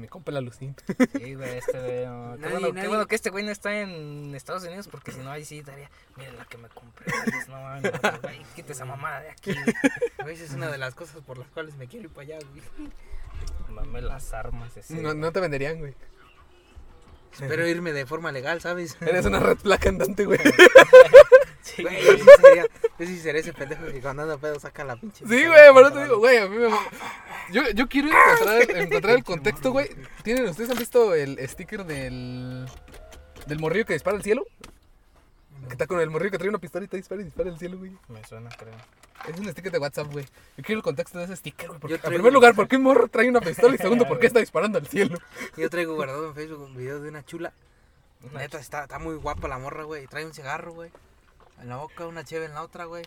Mi compa la Lucín. Sí, güey, este güey. no. Qué, Nadie- bueno, qué nadie- bueno que este güey no está en Estados Unidos porque si no, ahí sí daría. Miren la que me compré. No mames, güey, quita esa mamada de aquí. Güey, esa es una de las cosas por las cuales me quiero ir para allá, güey. Mame las armas. Ese, No, no te venderían, güey. Espero irme de forma legal, ¿sabes? Eres una red flag andante, güey. Sí, Güey, yo sí sería, yo sí seré ese pendejo que cuando anda pedo saca la pinche. Sí, güey, por eso te digo, güey, a mí me... Yo, yo quiero encontrar, encontrar el contexto, güey. ¿Tienen, ¿Ustedes han visto el sticker del... Del morrillo que dispara al cielo? Que está con el morrillo que trae una pistola y te dispara y dispara al cielo, güey. Me suena, creo. Es un sticker de WhatsApp, güey. Yo quiero el contexto de ese sticker, güey. porque- En primer lugar, ¿por qué un morro trae una pistola? Y segundo, ¿por qué está disparando al cielo? Yo traigo guardado en Facebook un video de una chula. Una Neta, está, está muy guapa la morra, güey. Trae un cigarro, güey. En la boca, una cheve en la otra, güey.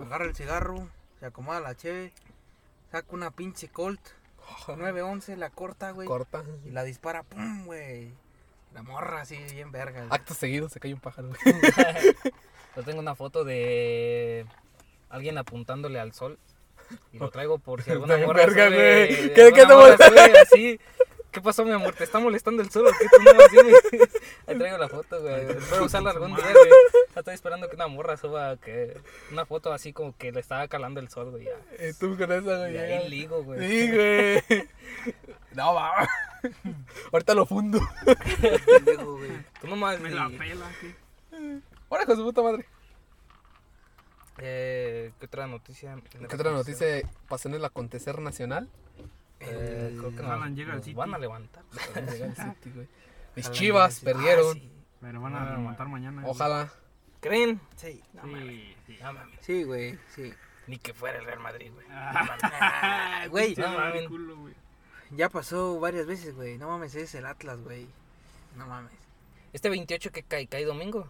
Agarra el cigarro, se acomoda la cheve. Saca una pinche Colt. 911, la corta, güey. Corta. Y la dispara, pum, güey. La morra así, bien verga. güey. Acto seguido se cae un pájaro, güey. Yo tengo una foto de alguien apuntándole al sol. Y lo traigo por si alguna morra verga, sube- güey. ¿Qué- qué te morra sube así. ¿Qué pasó, mi amor? ¿Te está molestando el sol o qué? Tú no güey. Ahí traigo la foto, güey. Espero usarla algún día, güey. Estoy esperando que una morra suba que una foto así como que le estaba calando el sol, güey. ya. Y tú con esa, güey. Y ahí ligo, güey. Sí, güey. No, va. Ahorita lo fundo. Güey. Tú nomás. Me la pela, ¿qué? Ahora con su puta madre. Eh, ¿Qué otra noticia? ¿Qué otra noticia pasó en el acontecer nacional? Eh, creo que nos, llega al City. van a levantar. Mis Ojalá chivas llegue. perdieron. Ah, sí. Pero van a No, remontar mañana. güey. Ojalá. ¿Creen? Sí, No mames. Sí, sí. No mames. sí, güey, sí. Ni que fuera el Real Madrid, güey. Ah, güey, no mames. culo, güey. ya pasó varias veces, güey. No mames, es el Atlas, güey. No mames. Este 28 que cae, cae domingo.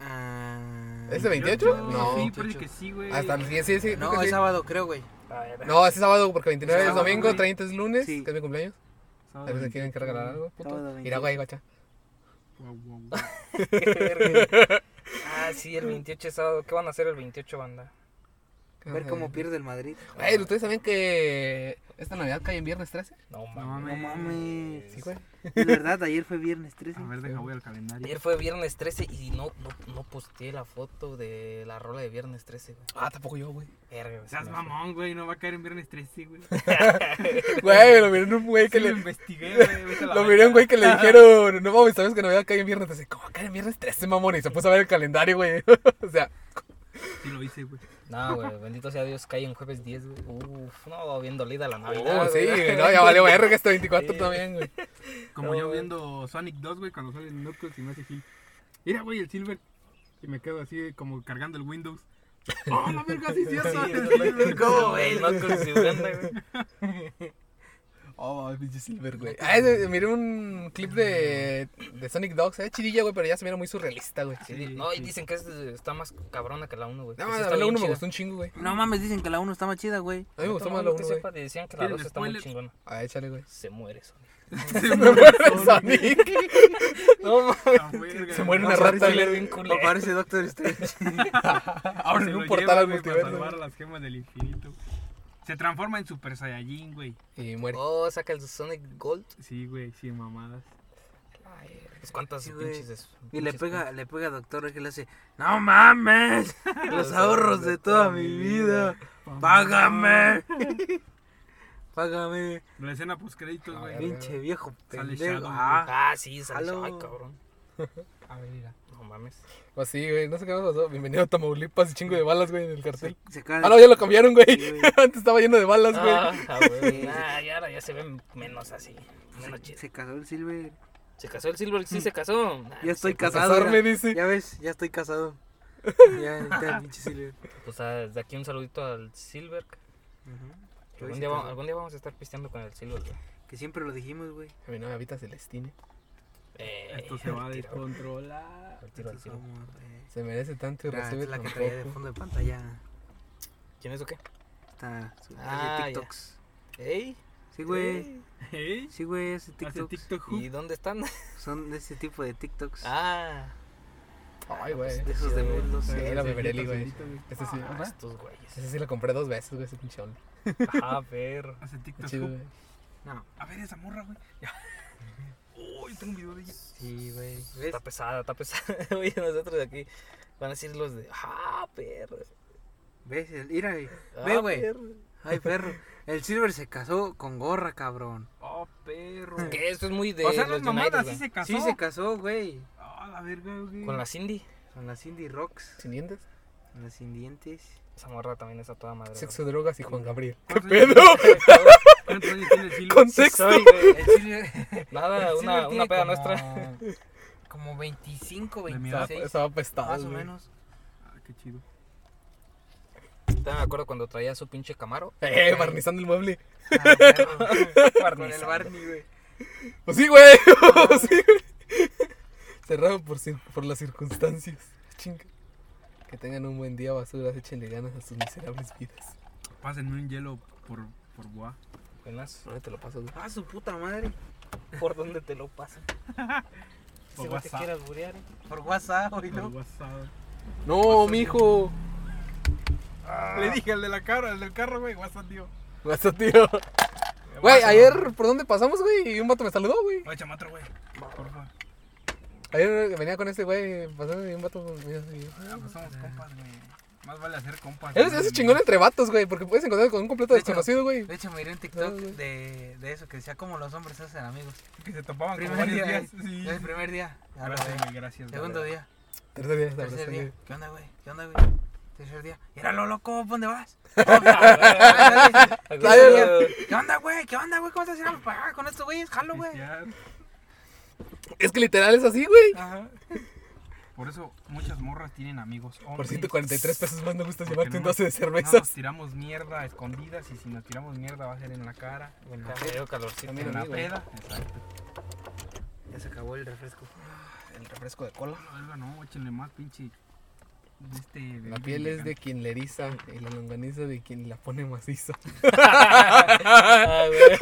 Ah, ¿Ese 28? Yo- No. Sí, parece que sí, güey. Hasta el 10, sí, sí. No, es sí. sábado, creo, güey. No, es sábado porque 29 es domingo, güey. 30 es lunes, Sí. que es mi cumpleaños. Sábado A ver si quieren 28, que regalar algo, puto. Mira, 28. güey, guacha. Ah, sí, el 28 es sábado. ¿Qué van a hacer el 28, banda? Ver cómo pierde el Madrid. Güey, ¿ustedes saben que esta Navidad cae en viernes 13? No mames. No mames. Sí, güey. Es verdad, ayer fue viernes 13. A ver, deja, voy al calendario. Ayer fue viernes 13 y no, no, no posteé la foto de la rola de viernes 13, güey. Ah, tampoco yo, güey. Verga, Seas mamón, güey. No va a caer en viernes 13, güey. Güey, lo miré en un güey que Sí, lo le... investigué, güey. a Lo miré a un güey que le dijeron, no mames, sabes que Navidad cae en viernes 13. ¿Cómo cae en viernes 13, mamón? Y se puso a ver el calendario, güey. o sea, Sí, lo hice, güey. No, güey, bendito sea Dios, cae en jueves 10, güey. Uf, no, bien dolida la oh, Navidad. sí, güey. no, ya valió verga este 24 Sí. también, güey. Como No, yo güey. viendo Sonic 2, güey, cuando sale el Knuckles y me hace Gil. Mira, güey, el Silver. Y me quedo así como cargando el Windows. ¡Oh, la verga, sí! Sí, Silver, ¿Cómo, ¿cómo, güey? No con su banda, güey. Oh, pinche Silver, güey. Ah, ese- miré un clip de, de Sonic Dogs, eh, chidilla, güey, pero ya se mira muy surrealista, güey. Sí, Sí, no, y sí. dicen que es- está más cabrona que la 1, güey. No, mí la bien uno me chida. gustó un chingo, güey. No mames, dicen que la 1 está más chida, güey. A mí me gustó No, más la que 1, güey. decían que la ¿Quieren 2 está muy chingona. Ah, échale, güey. Se muere, Sonic. Se muere Sonic. No, mames. Ah. Se muere una rata, bien. Aparece Doctor Strange. Abren un portal al multiverso. salvar las gemas del infinito. Se transforma en Super Saiyajin, güey. Y muere. Oh, saca el Sonic Gold. Sí, güey, sí, mamadas. Pues cuántas Sí, pinches es- Y le pinches pega, le pega a Doctor que le hace, no mames, los ahorros de toda mi vida, págame, págame, La escena post créditos, güey. Pinche viejo Sale pendejo. Shadow, Ah, Ah, sí, sale. Ay, cabrón. A ver, mira. No mames. Pues sí, güey, no sé qué nos pasó. Bienvenido a Tamaulipas y chingo de balas, güey, en el cartel. se, se cae. Ah, no, ya lo cambiaron, güey. Sí, güey. Antes estaba lleno de balas, güey. Ah, güey. Ah, y ahora ya se ven menos así. Menos se, chido. se casó el Silver. Se casó el Silver, sí se casó. Ah, Ya estoy casado. casarme, ya. dice. Ya ves, ya estoy casado. Ya está el pinche Silver. Pues ah, desde aquí un saludito al Silver. Ujú. Algún día, va- algún día vamos a estar pisteando con el Silver, güey. Que siempre lo dijimos, güey. A mi novia Vita Celestine. Eh, Esto se va a descontrolar. Se merece tanto y mira, recibe esta es la que traía de fondo de pantalla. ¿Quién es o qué? Está su Ah, hace ya. TikToks. ¿Ey? Sí, güey. ¿Eh? Sí, güey, hace Hace TikToks. TikTok ¿Y dónde están? Son de ese tipo de TikToks. Ah, Ay, güey. de esos de muslos. Sí, la Beverly, güey. Este sí, ah, ajá. estos güeyes. Ese sí lo compré dos veces, güey, ese pinche only. Ah, ver. Hace TikTok. Chido, güey. No. A ver esa morra, güey. Tengo un video de ella. Sí, güey. ¿Ves? Está pesada, está pesada. Oye, nosotros de aquí van a decir los de. ¡Ah, perro! ¿Ves? El- Mira, güey. Ah, Ve, güey. perro". Ay, perro. El Silver se casó con gorra, cabrón. Oh, perro. Que esto es muy de. O sea, los mamadas United, sí se casó. Sí se casó, güey. Ah, la verga, güey. Con la Cindy. Con las Indie Rocks. ¿Sin dientes? Con las indientes. Esa morra también está toda madre. Sexo, drogas y Juan Gabriel. ¿Qué ¿Cuántos pedo? años- ¿Cuántos años tiene el Silver? Contexto. Soy, güey. El Silver. Nada, el una, Silver una peda como- nuestra. Como 25, De mi 26. edad, Estaba apestado. Más o güey. menos. Ah, qué chido. Todavía me acuerdo cuando traía su pinche Camaro. Eh, barnizando el mueble. Ah. Con el. Barney, güey. Pues sí, güey. Pues sí, güey. Cerrado por, por las circunstancias. Chinga. Que tengan un buen día, basuras. Échenle ganas a sus miserables vidas. Pásenme un hielo por, por boa. Buenas. Ahora te lo paso, güey. Ah, su puta madre. ¿Por dónde te lo pasan? Por Si vos te WhatsApp. quieras burear. Por WhatsApp, Por ¿no? WhatsApp. No, mijo. Le dije al de la cara, al del carro, güey. WhatsApp, tío. Basta, tío. Güey, ayer, ¿por dónde pasamos, güey? Y un vato me saludó, güey. Oye, chama otro, güey. Porfa. Ayer venía con ese güey, pasando y un vato. Ah, pues somos compas, güey. Más vale hacer compas. Eso es chingón entre vatos, güey, porque puedes encontrar con un completo De hecho, desconocido, güey. De hecho, miré un TikTok de, de eso que decía cómo los hombres se hacen amigos. Que se topaban como Primer varios día. días. Sí. El primer día. lo Gracias, gracias. güey. Segundo día. Tercer día, Tercer tercer día. día. ¿Qué onda, güey? ¿Qué onda, güey? Tercer día. Míralo, loco, ¿pa' ¿dónde vas? ¿Qué onda, güey? ¿Qué onda, güey? ¿Cómo estás haciendo para acá con estos güeyes? Jalo, güey. Es que literal es así, güey. Ajá. Por eso muchas morras tienen amigos Por hombres. 143 pesos más me gusta Porque llevarte un no nos- 12 de No cervezas. nos tiramos mierda a escondidas y si nos tiramos mierda va a ser en la cara o en la, dio calorcito. En la peda. Exacto. Ya se acabó el refresco. El refresco de cola. La verga, no, échenle más pinche. De Este, La piel es de quien le eriza y la longaniza de quien la pone maciza. Ah, güey.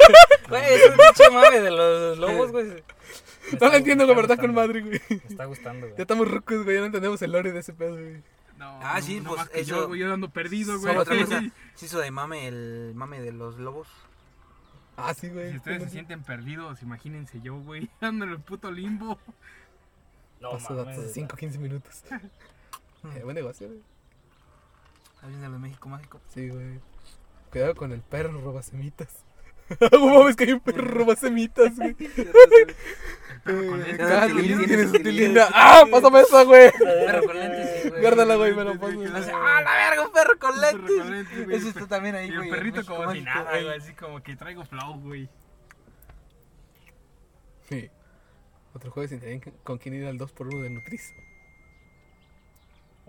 Güey, es un pinche mame de los lobos, güey. Me No lo entiendo, está verdad, con madre, güey. Me está gustando, Ya güey. estamos rucos, güey, ya no entendemos el lore de ese pedo, güey. No, Ah, no, sí, no pues, eso- yo, güey, yo dando perdido, güey. Otra Sí. cosa, se hizo de mame el mame de los lobos. Ah, sí, güey. Si ustedes se sienten perdidos, imagínense yo, güey, ando en el puto limbo. No, Paso mames. datos de 5, 15 minutos. Eh, buen negocio, güey. ¿Alguien de los México Mágico? Sí, güey. Cuidado con el perro robasemitas. ¿Cómo mames que hay un perro robasemitas, güey? perro con Eh, lentes. cada Tilín, tilín tiene tiene su su tilín. tilín. ¡Ah! ¡Pásame esa, güey! Perro con lentes, güey. Guárdala, güey, me lo paso. Güey. ¡Ah, la verga, un perro con Un lentes! güey. Eso está también ahí, Y güey. un en perrito como si nada, güey. güey, así como que traigo flow, güey. Sí. Otro jueves sin con quién ir al 2x1 de Nutriz.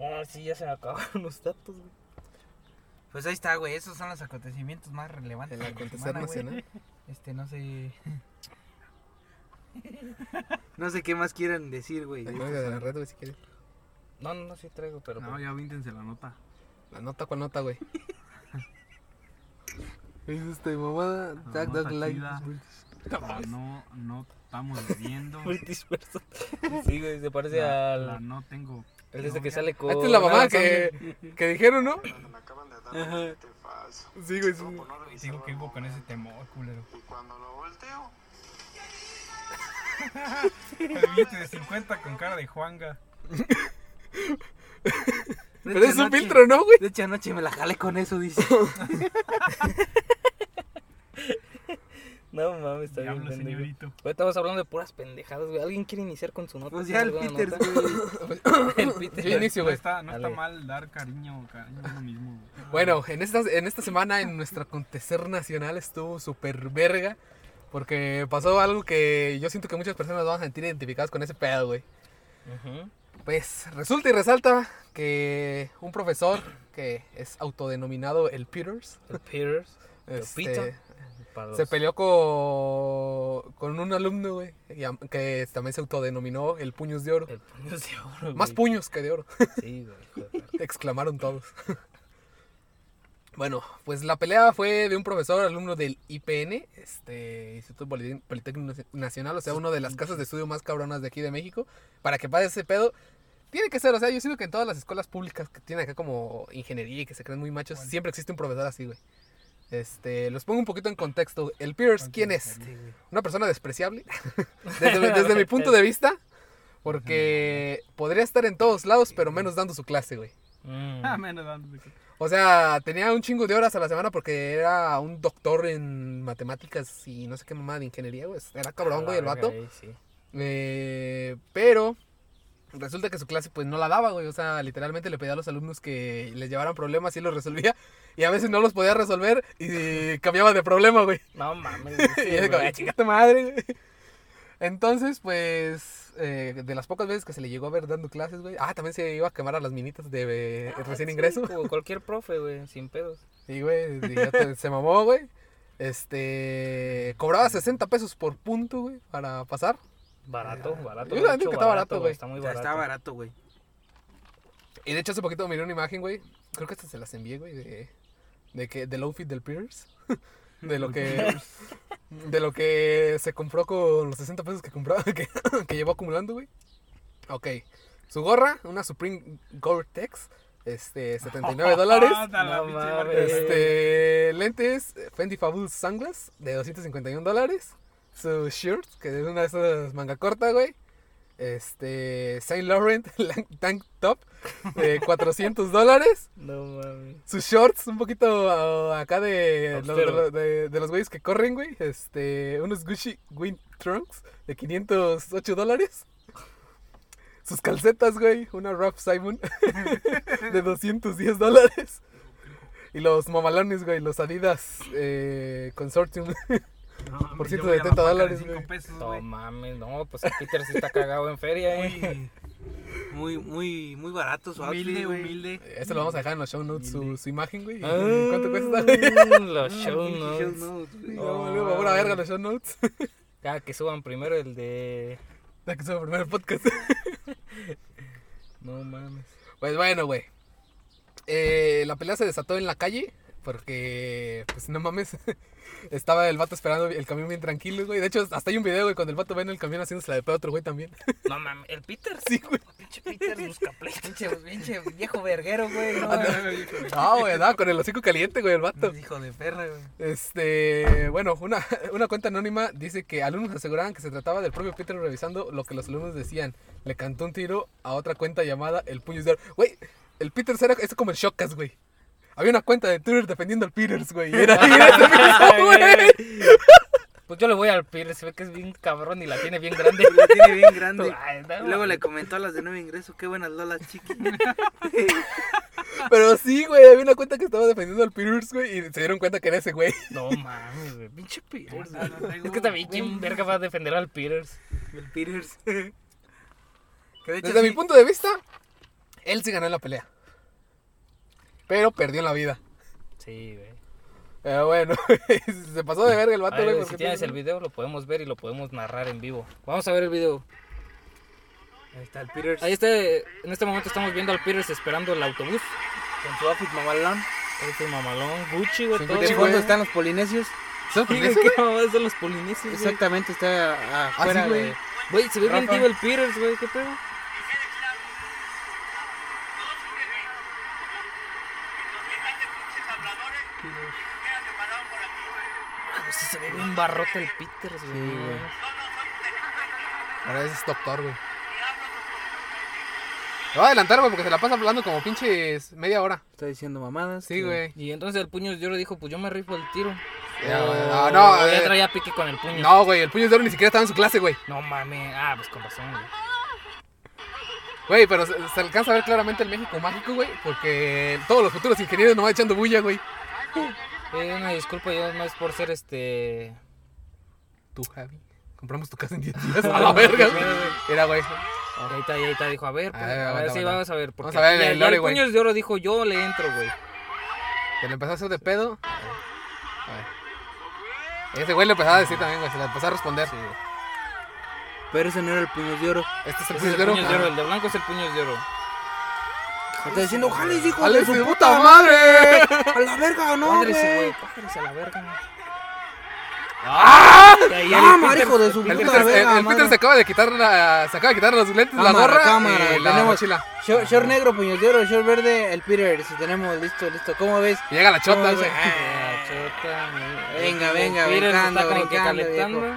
Ah, sí, ya se me acabaron los datos, güey. Pues ahí está, güey. Esos son los acontecimientos más relevantes. El de la acontecer nacional. Este, no sé. no sé qué más quieran decir, güey. De la red, güey, si quieres. No, no, no, sí traigo, pero. No, ya víntense la nota. La nota, ¿cuál nota, güey? ¿Qué es este, mamada? Nota Dog Like. chida. No, no estamos bebiendo. Muy disperso. Sí, güey, se parece La, al. la no tengo. Es desde que sale con. Esta es la mamá que, que dijeron, ¿no? Me acaban de dar un billete falso. Sí, güey, sí. Como no revisaba Digo que vivo con ese temor, culero. Y cuando lo volteo, El billete de 50 con cara de Juanga. Pero es un filtro, ¿no, güey? De hecho, anoche me la jalé con eso, dice. No mames, está bien. Diablo, pendejo. señorito. Estamos hablando de puras pendejadas, güey. ¿Alguien quiere iniciar con su nota? Pues ya el ¿Alguna Peters, güey. el Peter. Yo inicio, No güey. está, no está mal dar cariño, cariño a uno mismo. güey. Bueno, en esta, en esta semana en nuestro acontecer nacional estuvo súper verga. Porque pasó algo que yo siento que muchas personas van a sentir identificadas con ese pedo, güey. Pues resulta y resalta que un profesor que es autodenominado el Peters El Peters. El este, se peleó con, con un alumno, güey, que también se autodenominó el Puños de Oro. El puño de oro. Más puños que de oro, Sí, güey. exclamaron todos. Bueno, pues la pelea fue de un profesor, alumno del IPN, este Instituto Poli- Politécnico Nacional, o sea, una de las casas de estudio más cabronas de aquí de México. Para que pase ese pedo, tiene que ser, o sea, yo siento que en todas las escuelas públicas que tienen acá como ingeniería y que se creen muy machos, siempre existe un profesor así, güey. Este, los pongo un poquito en contexto. El Pierce, ¿quién es? Una persona despreciable. desde, mi- desde mi punto de vista. Porque podría estar en todos lados, pero menos dando su clase, güey. Mm. Ah, menos dándole. O sea, tenía un chingo de horas a la semana porque era un doctor en matemáticas y no sé qué mamada de ingeniería, güey. Era cabrón, güey, el A la vato. Eh, pero resulta que su clase pues no la daba, güey. O sea, literalmente le pedía a los alumnos que les llevaran problemas y él los resolvía. Y a veces no los podía resolver y cambiaba de problema, güey. No mames. y yo digo, "Ay, chinga tu madre, güey". Entonces, pues, eh, de las pocas veces que se le llegó a ver dando clases, güey. Ah, también se iba a quemar a las minitas de eh, recién ingreso. Como cualquier profe, güey, sin pedos. Sí, güey, y se mamó, güey. Este, cobraba 60 pesos por punto, güey, para pasar. Barato, barato. Yo la neta que está barato, güey. Está muy barato. está barato, güey. Y de hecho hace poquito miré una imagen, güey. Creo que hasta se las envié, güey, de, de que del outfit del Pierce. De lo que de lo que se compró con los 60 pesos que compró que, que llevó acumulando, güey. Ok. Su gorra, una Supreme Gore-Tex, este 79 dólares. Ah, No. Este, lentes Fendi Fabulous Sunglass de 251 dólares. Su shirt, que es una de esas manga corta, güey. Este, Saint Laurent Tank Top de 400 dólares. No mames. Sus shorts, un poquito ah, acá de, los- de, los güeyes que corren, güey. Este, unos Gucci Wind Trunks de 508 dólares. Sus calcetas, güey. Una Ralph Simon de 210 dólares. Y los mamalones, güey. Los Adidas eh, Consortium. No, por yo 170 voy a la paca de dólares, cinco güey. pesos, No mames, no, pues el Peter sí está cagado en feria, eh. Muy, muy, muy barato su Humilde, outfit, humilde. Eso lo vamos a dejar en los show notes, su, su imagen, güey. Ah, ¿Cuánto cuesta? Los show notes. No, luego, pura verga los show notes. Ya que suban primero el de. Ya que sube primero el podcast. No mames. Pues bueno, güey. Eh, la pelea se desató en la calle porque, pues no mames, estaba el vato esperando el camión bien tranquilo, güey. De hecho, hasta hay un video, güey, cuando el vato va en el camión haciéndose la de pedo a otro güey también. No mames, el Peter. Sí, güey. Pinche Peter busca. Pinche, pinche viejo verguero, güey. No, No, güey, andaba con el hocico caliente, güey, el vato. hijo de perra, güey. Este, bueno, una, una cuenta anónima dice que alumnos aseguraban que se trataba del propio Peter revisando lo que los alumnos decían. Le cantó un tiro a otra cuenta llamada El Puño de Oro. Güey, el Peter era es como el Shockas, güey. Había una cuenta de Twitter defendiendo al Peters, güey. Era, era ese. Pues yo le voy al Peter, se ve que es bien cabrón y la tiene bien grande. Lo tiene bien grande. Ay, no, luego le comentó a las de nuevo ingreso, qué buenas lolas, chiqui. Pero sí, güey, había una cuenta que estaba defendiendo al Peters, güey. Y se dieron cuenta que era ese, güey. No mames, güey. Pinche Peter. No, no, traigo- Es que también, ¿quién verga va a defender al Peters? El Peters. que de hecho Desde mi punto de vista, él sí ganó la pelea. Pero perdió la vida. Sí, güey. Pero bueno, se pasó de verga el vato, güey. güey, si tienes tiene- el video, lo podemos ver y lo podemos narrar en vivo. Vamos a ver el video. Ahí está el Peters. Ahí está, en este momento estamos viendo al Peters esperando el autobús. Con su outfit mamalón. Este mamalón, Gucci, güey. Gucci, ¿De güey. cuándo están los polinesios? ¿Son polinesios, ¿qué mamadas son los polinesios, güey? Exactamente, está a- afuera sí, güey. de... Güey, se ve bien tío el Peters, güey, ¿qué pedo? Ah, pues sí se ve bien barrote el Peters, güey. Sí, güey. Ahora ese es doctor, güey. Lo voy a adelantar, güey, porque se la pasa hablando como pinches media hora. Está diciendo mamadas. Sí, güey. Y entonces el puño de oro dijo, pues yo me rifo el tiro. Ya, güey, no, no, ya eh. traía pique con el puño. No, güey, el puño de oro ni siquiera estaba en su clase, güey. No mames. Ah, pues con razón, güey. Güey, pero se, se alcanza a ver claramente el México mágico, güey, porque todos los futuros ingenieros no van echando bulla, güey. Eh, una disculpa, yo no es por ser este. Tú, Javi, compramos tu casa en 10 días. A la verga, güey. Mira, güey. Ahí está, ahí está, dijo, a ver, pues, A ver, a ver, aguanta, sí, aguanta. vamos a ver. Porque Vamos a ver el lore, el güey. puños de oro dijo, yo le entro, güey. Se le empezó a hacer de pedo. A ver. Ese güey le empezaba a decir también, güey, se le empezó a responder. Pero ese no era el puño de oro. Este es el Ese es puño el de oro. puños de oro, el de blanco es el puños de oro. Está diciendo, ojalá hijo ¡Ale de su puta puta madre! A la verga, no, güey, a la verga. ¡Ah! Peter- hijo de su El puta Peter, el- verga, el Peter madre. se acaba de quitar la, se acaba de quitar los lentes, la gorra cámara, y la tenemos- mochila. Short, short negro, puños de oro, short verde, el Peter. Si tenemos listo, listo. ¿Cómo ves? Y llega la ¿Cómo chota, güey. Ah, chota. Venga, venga, brincando, brincando, calentando.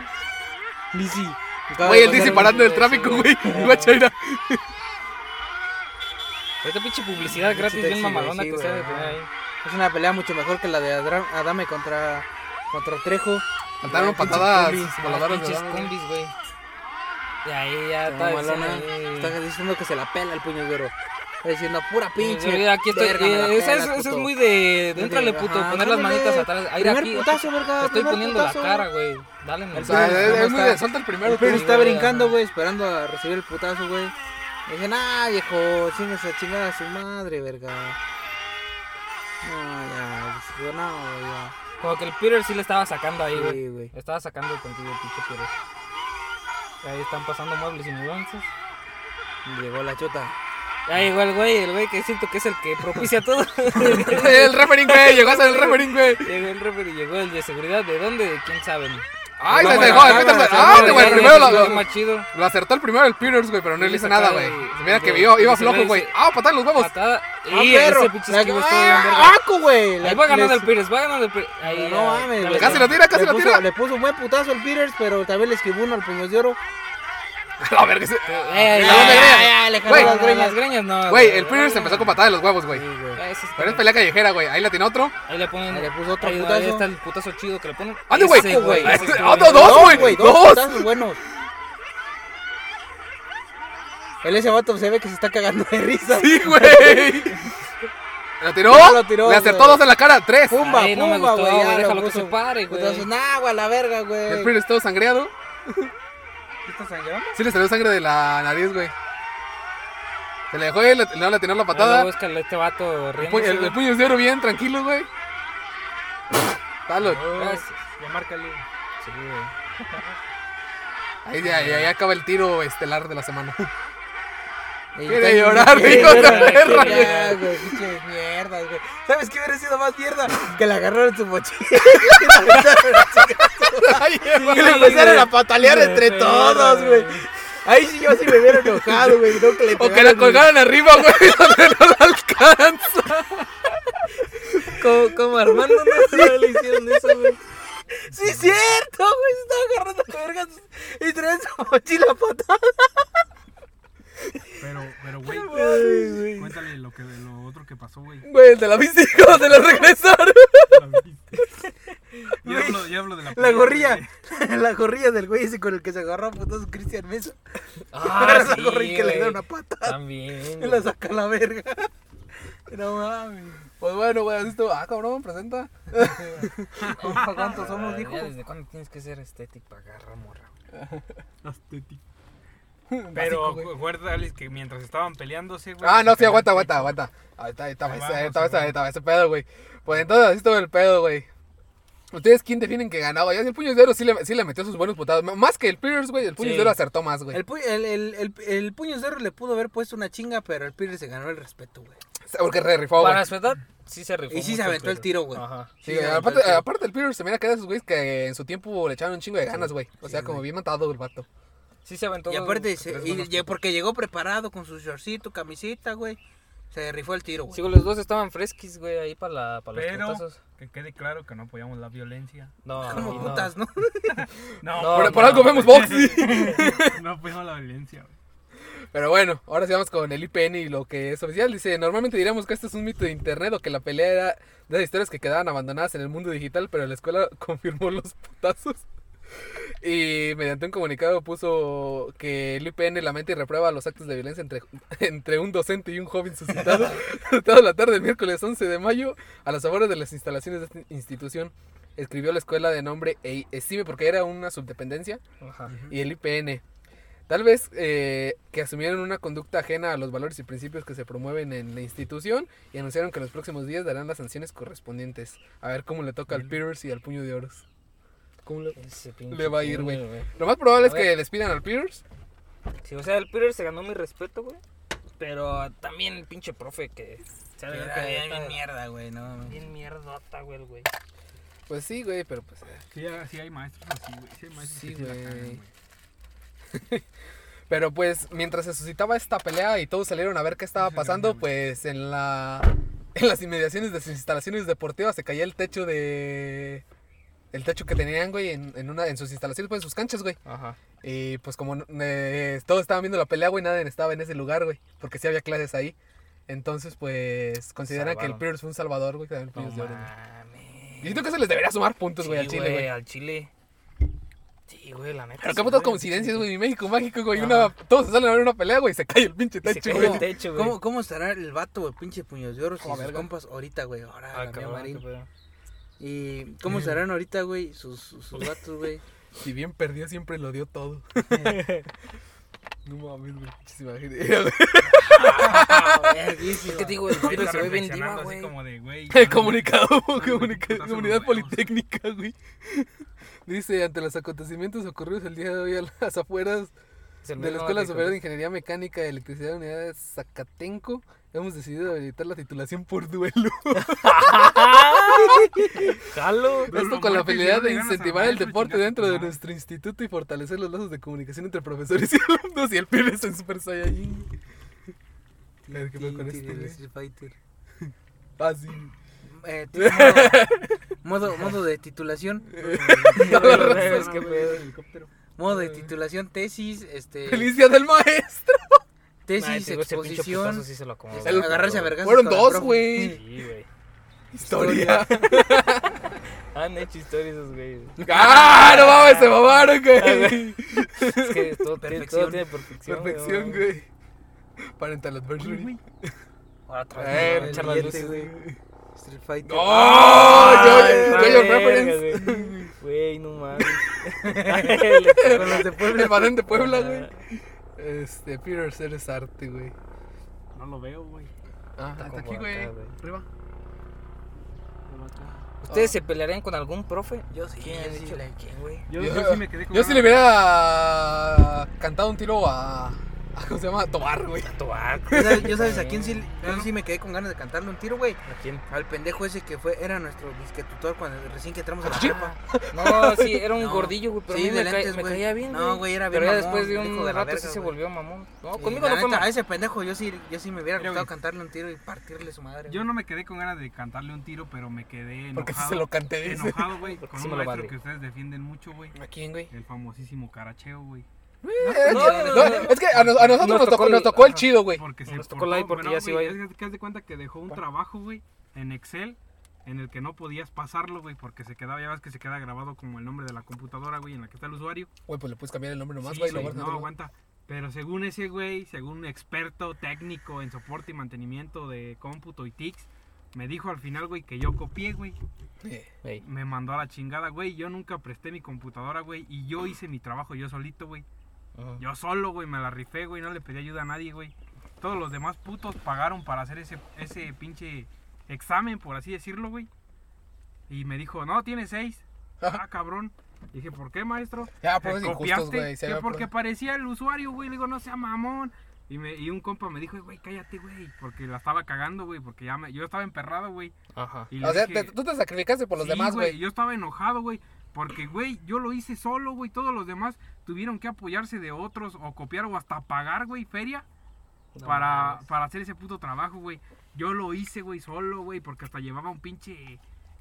Güey, el DC parando el tráfico, güey. Guacha, mira. Esta pinche publicidad Pinche gratis bien mamalona sí, que se de tener ahí. Es una pelea mucho mejor que la de Adame contra, contra Trejo. Faltaron patadas voladoras de Adame, combis, güey. Y ahí ya Está está malona. diciendo ahí. Está diciendo que se la pela el puño de oro. Está diciendo pura pinche. Aquí estoy. eh, Eso es, muy de. de Entrale, Ajá, puto. Poner las manitas atrás. Ahí aquí. putazo, verga, Te estoy poniendo putazo. la cara, güey. Dale, O el sea, Pero es, es no muy está- de suelta el primero. El Peter está güey, brincando, güey, esperando a recibir el putazo, güey. Y Dicen, ah, viejo, chingas a chingar a su madre, verga. No, ya, no, ya. Como que el Peter sí le estaba sacando ahí, güey. Sí, güey. Estaba sacando contigo el pinche Peter. Ahí están pasando muebles y mudanzas. Llegó la chota. Ya llegó el güey, el güey que siento que es el que propicia todo. El referee, güey. Llegó a ser el referee, güey. llegó el referee, llegó el de seguridad. ¿De dónde? ¿De quién saben? Ay, se dejó. El Ah, güey. Primero lo, lo lo- más chido. lo acertó el primero el Peters, güey, pero no le hizo nada, güey. Mira que y- iba, flojo, güey. Ah, patada en los huevos. Patada. ¡Ah, Y perro! ese pinche esquivo estuvo bien. ¡Ah, ¡Aco, güey! Ahí va ganando el Pires, va ganando el. Ahí, No mames, Casi lo tira, casi lo tira. Le puso un buen putazo al Peters, pero también le esquivó uno al puños de oro. A ver, que se- Eh, ¿A ya, dónde ya, greñas? ya, le jaló Güey. las greñas. Greñas no. Güey, el Peters empezó con patada en los huevos, güey. Sí, güey. Ya, está Pero es pelea callejera, güey. Ahí la tiene otro. Ahí le ponen. Ahí le puso otro ahí, putazo. Ahí está el putazo chido que le ponen. Ande, güey. Ese, güey. ese estuvo Otro, bien. dos, güey. Dos Dos. buenos. El ese vato se ve que se está cagando de risa. Sí, güey. ¿Lo tiró? Ya lo tiró, Le acertó güey. dos en la cara. Tres. Pumba, Ay, no me pumba, gustó, güey. güey, ya déjalo lo que se pare, güey. Nah, güey, la verga, El güey. Peters todo sangreado. ¿Qué está sangrando? Sí le salió sangre de la nariz, güey. Se le dejó y le, no le tiró la Ahí patada. es que este vato El, riendo. pu- el, el puño de oro bien tranquilo, güey. Dalo. Gracias. Ya márcale. Sí, güey. Ahí, ya acaba el tiro estelar de la semana. Quiere llorar, hijo de perra, Ya, güey, pinche mierda, güey. ¿Sabes qué hubiera sido más mierda? Que le agarraron su mochila. Que le empezaron a patalear entre todos, güey. Ahí sí yo sí me hubiera enojado, güey. No que le O que la colgaran arriba, güey, donde no la alcanza. Como, como Armando no le hicieron eso, güey. Sí, es cierto, güey. Se estaba agarrando vergas y traen su mochila patada. Pero, pero, güey, cuéntale lo, que, lo otro que pasó, güey. Güey, te la viste cuando te la regresaron. La viste. Ya hablo, ya hablo de la La gorrilla, güey. la gorrilla del güey ese con el que se agarró a putazos Cristian Mesa. Ah, la sí, gorrilla que le da una patada También. y güey. la saca a la verga. No mames. Pues bueno, güey, así estuvo. Ah, cabrón, presenta. ¿Cuántos somos, Ah, dijo? ya ¿Desde cuándo tienes que ser estético para agarrar morra? Estético. Pero güey. acuérdales que mientras estaban peleándose, güey. Ah, no, sí, aguanta, aguanta, aguanta. Ahí está, ahí estaba Ahí ese, pedo, güey. Pues entonces así estuvo el pedo, güey. ¿Ustedes quién definen que ganaba? Ya si el puño de oro sí le, sí le metió sus buenos putados. Más que el Peters, güey, el puño Sí. de oro acertó más, güey. El, pu- el, el, el, el le pudo haber puesto una chinga, pero el Peter se ganó el respeto, güey. Porque re rifó, güey. Para su edad, sí se rifó. Y sí se aventó el tiro, güey. Ajá. Sí, aparte, el aparte el Peters se mira que era esos güeyes que en su tiempo le echaron un chingo de ganas, güey. O sea, como bien matado el vato. Sí se aventó. Y aparte, se- tres y- buenos y porque llegó preparado con su shortcito, camisita, güey. Se rifó el tiro, güey. Sí, los dos estaban fresquis, güey, ahí para, la, para los Pero putazos. que quede claro que no apoyamos la violencia. No, Como no. putas, ¿no? No, No, por, por no. algo vemos boxing. no apoyamos la violencia, güey. Pero bueno, ahora sí vamos con el IPN y lo que es oficial. Dice, normalmente diríamos que esto es un mito de internet o que la pelea era de las historias que quedaban abandonadas en el mundo digital, pero la escuela confirmó los putazos. Y mediante un comunicado puso que el IPN lamenta y reprueba los actos de violencia entre, entre un docente y un joven suscitado toda la tarde del miércoles 11 de mayo a las afueras de las instalaciones de esta institución. Escribió la escuela de nombre E- Estime porque era una subdependencia Ajá. y el IPN. Tal vez eh, que asumieron una conducta ajena a los valores y principios que se promueven en la institución y anunciaron que en los próximos días darán las sanciones correspondientes. A ver cómo le toca al Peters y al puño de oros. ¿Cómo le... Ese pinche Le va a ir, güey. Lo más probable A es que despidan al Peters. Sí, o sea, el Peter se ganó mi respeto, güey. Pero también el pinche profe que... se que Era bien, mierda, güey, no. Bien mierdota, güey, el güey. Pues sí, güey, pero pues. eh, Sí, sí hay maestros así, güey. Sí hay maestros Sí, güey. Pero pues mientras se suscitaba esta pelea y todos salieron a ver qué estaba pasando, pues en la en las inmediaciones de sus instalaciones deportivas se caía el techo de el techo que tenían, güey, en, en una en sus instalaciones, pues en sus canchas, güey. Ajá. Y pues como eh, todos estaban viendo la pelea, güey, nadie estaba en ese lugar, güey, porque sí había clases ahí. Entonces, pues consideran que el. Pierce fue un salvador, güey, que también No de oro, güey. mames. Y siento que se les debería sumar puntos, güey, al Sí, Chile, güey. Al Chile. Sí, güey, la neta. Pero sí, qué putas coincidencias, güey. Mi México mágico, güey. Una, todos se salen a ver una pelea, güey. y Se cae el pinche Y se techo, cae güey. el techo, güey. ¿Cómo, ¿Cómo estará el vato, güey, pinche puños de oro, sus verga. compas ahorita, güey? Ahora, Ah, cabrón. ¿Y cómo estarán ahorita, güey, sus, sus, sus vatos, güey? Si bien perdió, siempre lo dio todo. no mames, güey. Güey. Verguísima. Es que te digo, el se ve bien diva, güey. como de, güey. El comunicado, comunidad politécnica, güey. Dice, ante los acontecimientos ocurridos el día de hoy a las afueras de la Escuela Superior de Ingeniería Mecánica y Electricidad de Unidad de Zacatenco, hemos decidido habilitar la titulación por duelo. Jalo. Esto con la finalidad de incentivar el deporte dentro de nuestro instituto y fortalecer los lazos de comunicación entre profesores y alumnos. Y el pibe está en Super Saiyajin. A ver qué con este, Fighter. Ah, sí. Eh, tipo, modo, modo, de titulación. Es que pedo. helicóptero. Modo de titulación, tesis, este. ¡Feliz día del maestro! Tesis, pinche exposición. sí se lo acomoda. este, El- agarrarse a vergas. Fueron dos, güey. Sí, güey. Historia. Han hecho historias esos güeyes. ¡Ah! ¡No mames! Se mamaron, güey. Es que todo, Perfección. todo tiene perfección. Perfección, güey. güey. Parental advisory. güey, Otra vez, echar las luces, güey. Street Fighter. ¡Oh! Yo, yo, yo, reference. güey. No mames. Con los de Puebla. El badén de Puebla, güey. Este, Peter, eres arte, güey. no lo veo, güey. Ah, Está hasta como aquí, güey. acá, güey. Arriba. ¿Ustedes se pelearían con algún profe? Yo sí, ¿Quién, yo sí. Yo, Yo- yo sí me quedé con Yo sí le hubiera cantado un tiro a. ¿Cómo se llama? A Tobar, güey. Tabaco. ¿Yo sabes, yo sabes a quién sí, yo sí me quedé con ganas de cantarle un tiro, güey? ¿A quién? Al pendejo ese que fue, era nuestro disque tutor cuando recién que entramos a la prepa. No, sí, era un No. gordillo, güey, pero Sí, a mí me, lentes, me güey. caía bien, No, güey, era bien Pero ya mamón, después de un hijo de la rato verga, sí se volvió mamón. No, conmigo no fue mamón. A ese pendejo yo sí, yo sí me hubiera Mira, gustado güey. cantarle un tiro y partirle su madre. Yo no me quedé con ganas de cantarle un tiro, pero me quedé enojado. Porque se lo canté. Enojado, güey, con un maestro que ustedes defienden mucho, güey. ¿A quién, güey? El famosísimo caracheo, güey. Eh, es que a, nos- a nosotros Nos nos, tocó, tocó el- nos tocó el ajá. chido, güey. Porque se Nos tocó la porque ya se iba a ir. güey, Es que de cuenta que dejó un trabajo, güey, en Excel, en el que no podías pasarlo, güey, porque se quedaba, ya ves que se queda grabado como el nombre de la computadora, güey, en la que está el usuario. Güey, pues le puedes cambiar el nombre nomás, Sí, güey. en no aguanta. Pero según ese güey, según un experto técnico en soporte y mantenimiento de cómputo y TICs, me dijo al final, güey, que yo copié, güey. Eh, Me mandó a la chingada, güey. Yo nunca presté mi computadora, güey. Y yo hice mi trabajo yo solito, güey. Ajá. Yo solo, güey, me la rifé, güey. No le pedí ayuda a nadie, güey. Todos los demás putos pagaron para hacer ese, ese pinche examen, por así decirlo, güey. Y me dijo, no, tiene seis. Ah, cabrón. Dije, ¿por qué, maestro? Ya, "¿Te pruebas injustos, copiaste?". güey. Que porque pruebas. parecía el usuario, güey. Le digo, no sea mamón. Y, me, y un compa me dijo, güey, cállate, güey. Porque la estaba cagando, güey. Porque ya me, yo estaba emperrado, güey. Ajá. Y O sea, dije, te- tú te sacrificaste por los Sí, demás, güey. Yo estaba enojado, güey. Porque, güey, yo lo hice solo, güey. Todos los demás tuvieron que apoyarse de otros o copiar o hasta pagar, güey, feria No para, para hacer ese puto trabajo, güey. Yo lo hice, güey, solo, güey, porque hasta llevaba un pinche...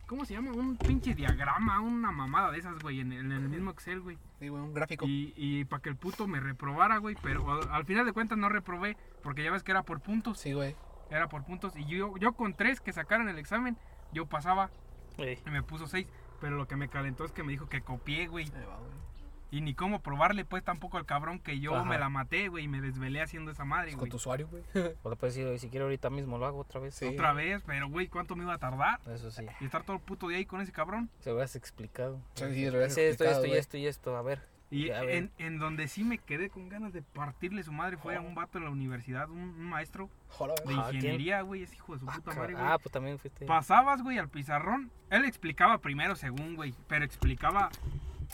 ¿Cómo se llama? Un pinche diagrama, una mamada de esas, güey, en, el- en el mismo Excel, güey. Sí, güey, un gráfico. Y, y para que el puto me reprobara, güey. Pero al- al final de cuentas no reprobé, porque ya ves que era por puntos. Sí, güey. Era por puntos. Y yo, yo con tres que sacaran el examen, yo pasaba Ey, y me puso seis. Pero lo que me calentó es que me dijo que copié, güey. Va, güey. Y ni cómo probarle, pues tampoco al cabrón que yo Ajá. me la maté, güey. Y me desvelé haciendo esa madre, Con güey. tu usuario, güey. O le puedes decir, si quiero ahorita mismo lo hago otra vez. Sí. Otra vez, pero güey, ¿cuánto me iba a tardar? Eso sí. Y estar todo el puto día ahí con ese cabrón. Se lo has explicado. Sí, sí, lo hubieras esto, explicado, esto y esto y esto. A ver. Y Ya, en, en donde sí me quedé con ganas de partirle su madre fue a un vato de la universidad, un, un maestro Joder, de ingeniería, güey. Es hijo de su puta madre, güey. Ah, pues también fuiste. Pasabas, güey, al pizarrón. Él explicaba primero según, güey. Pero explicaba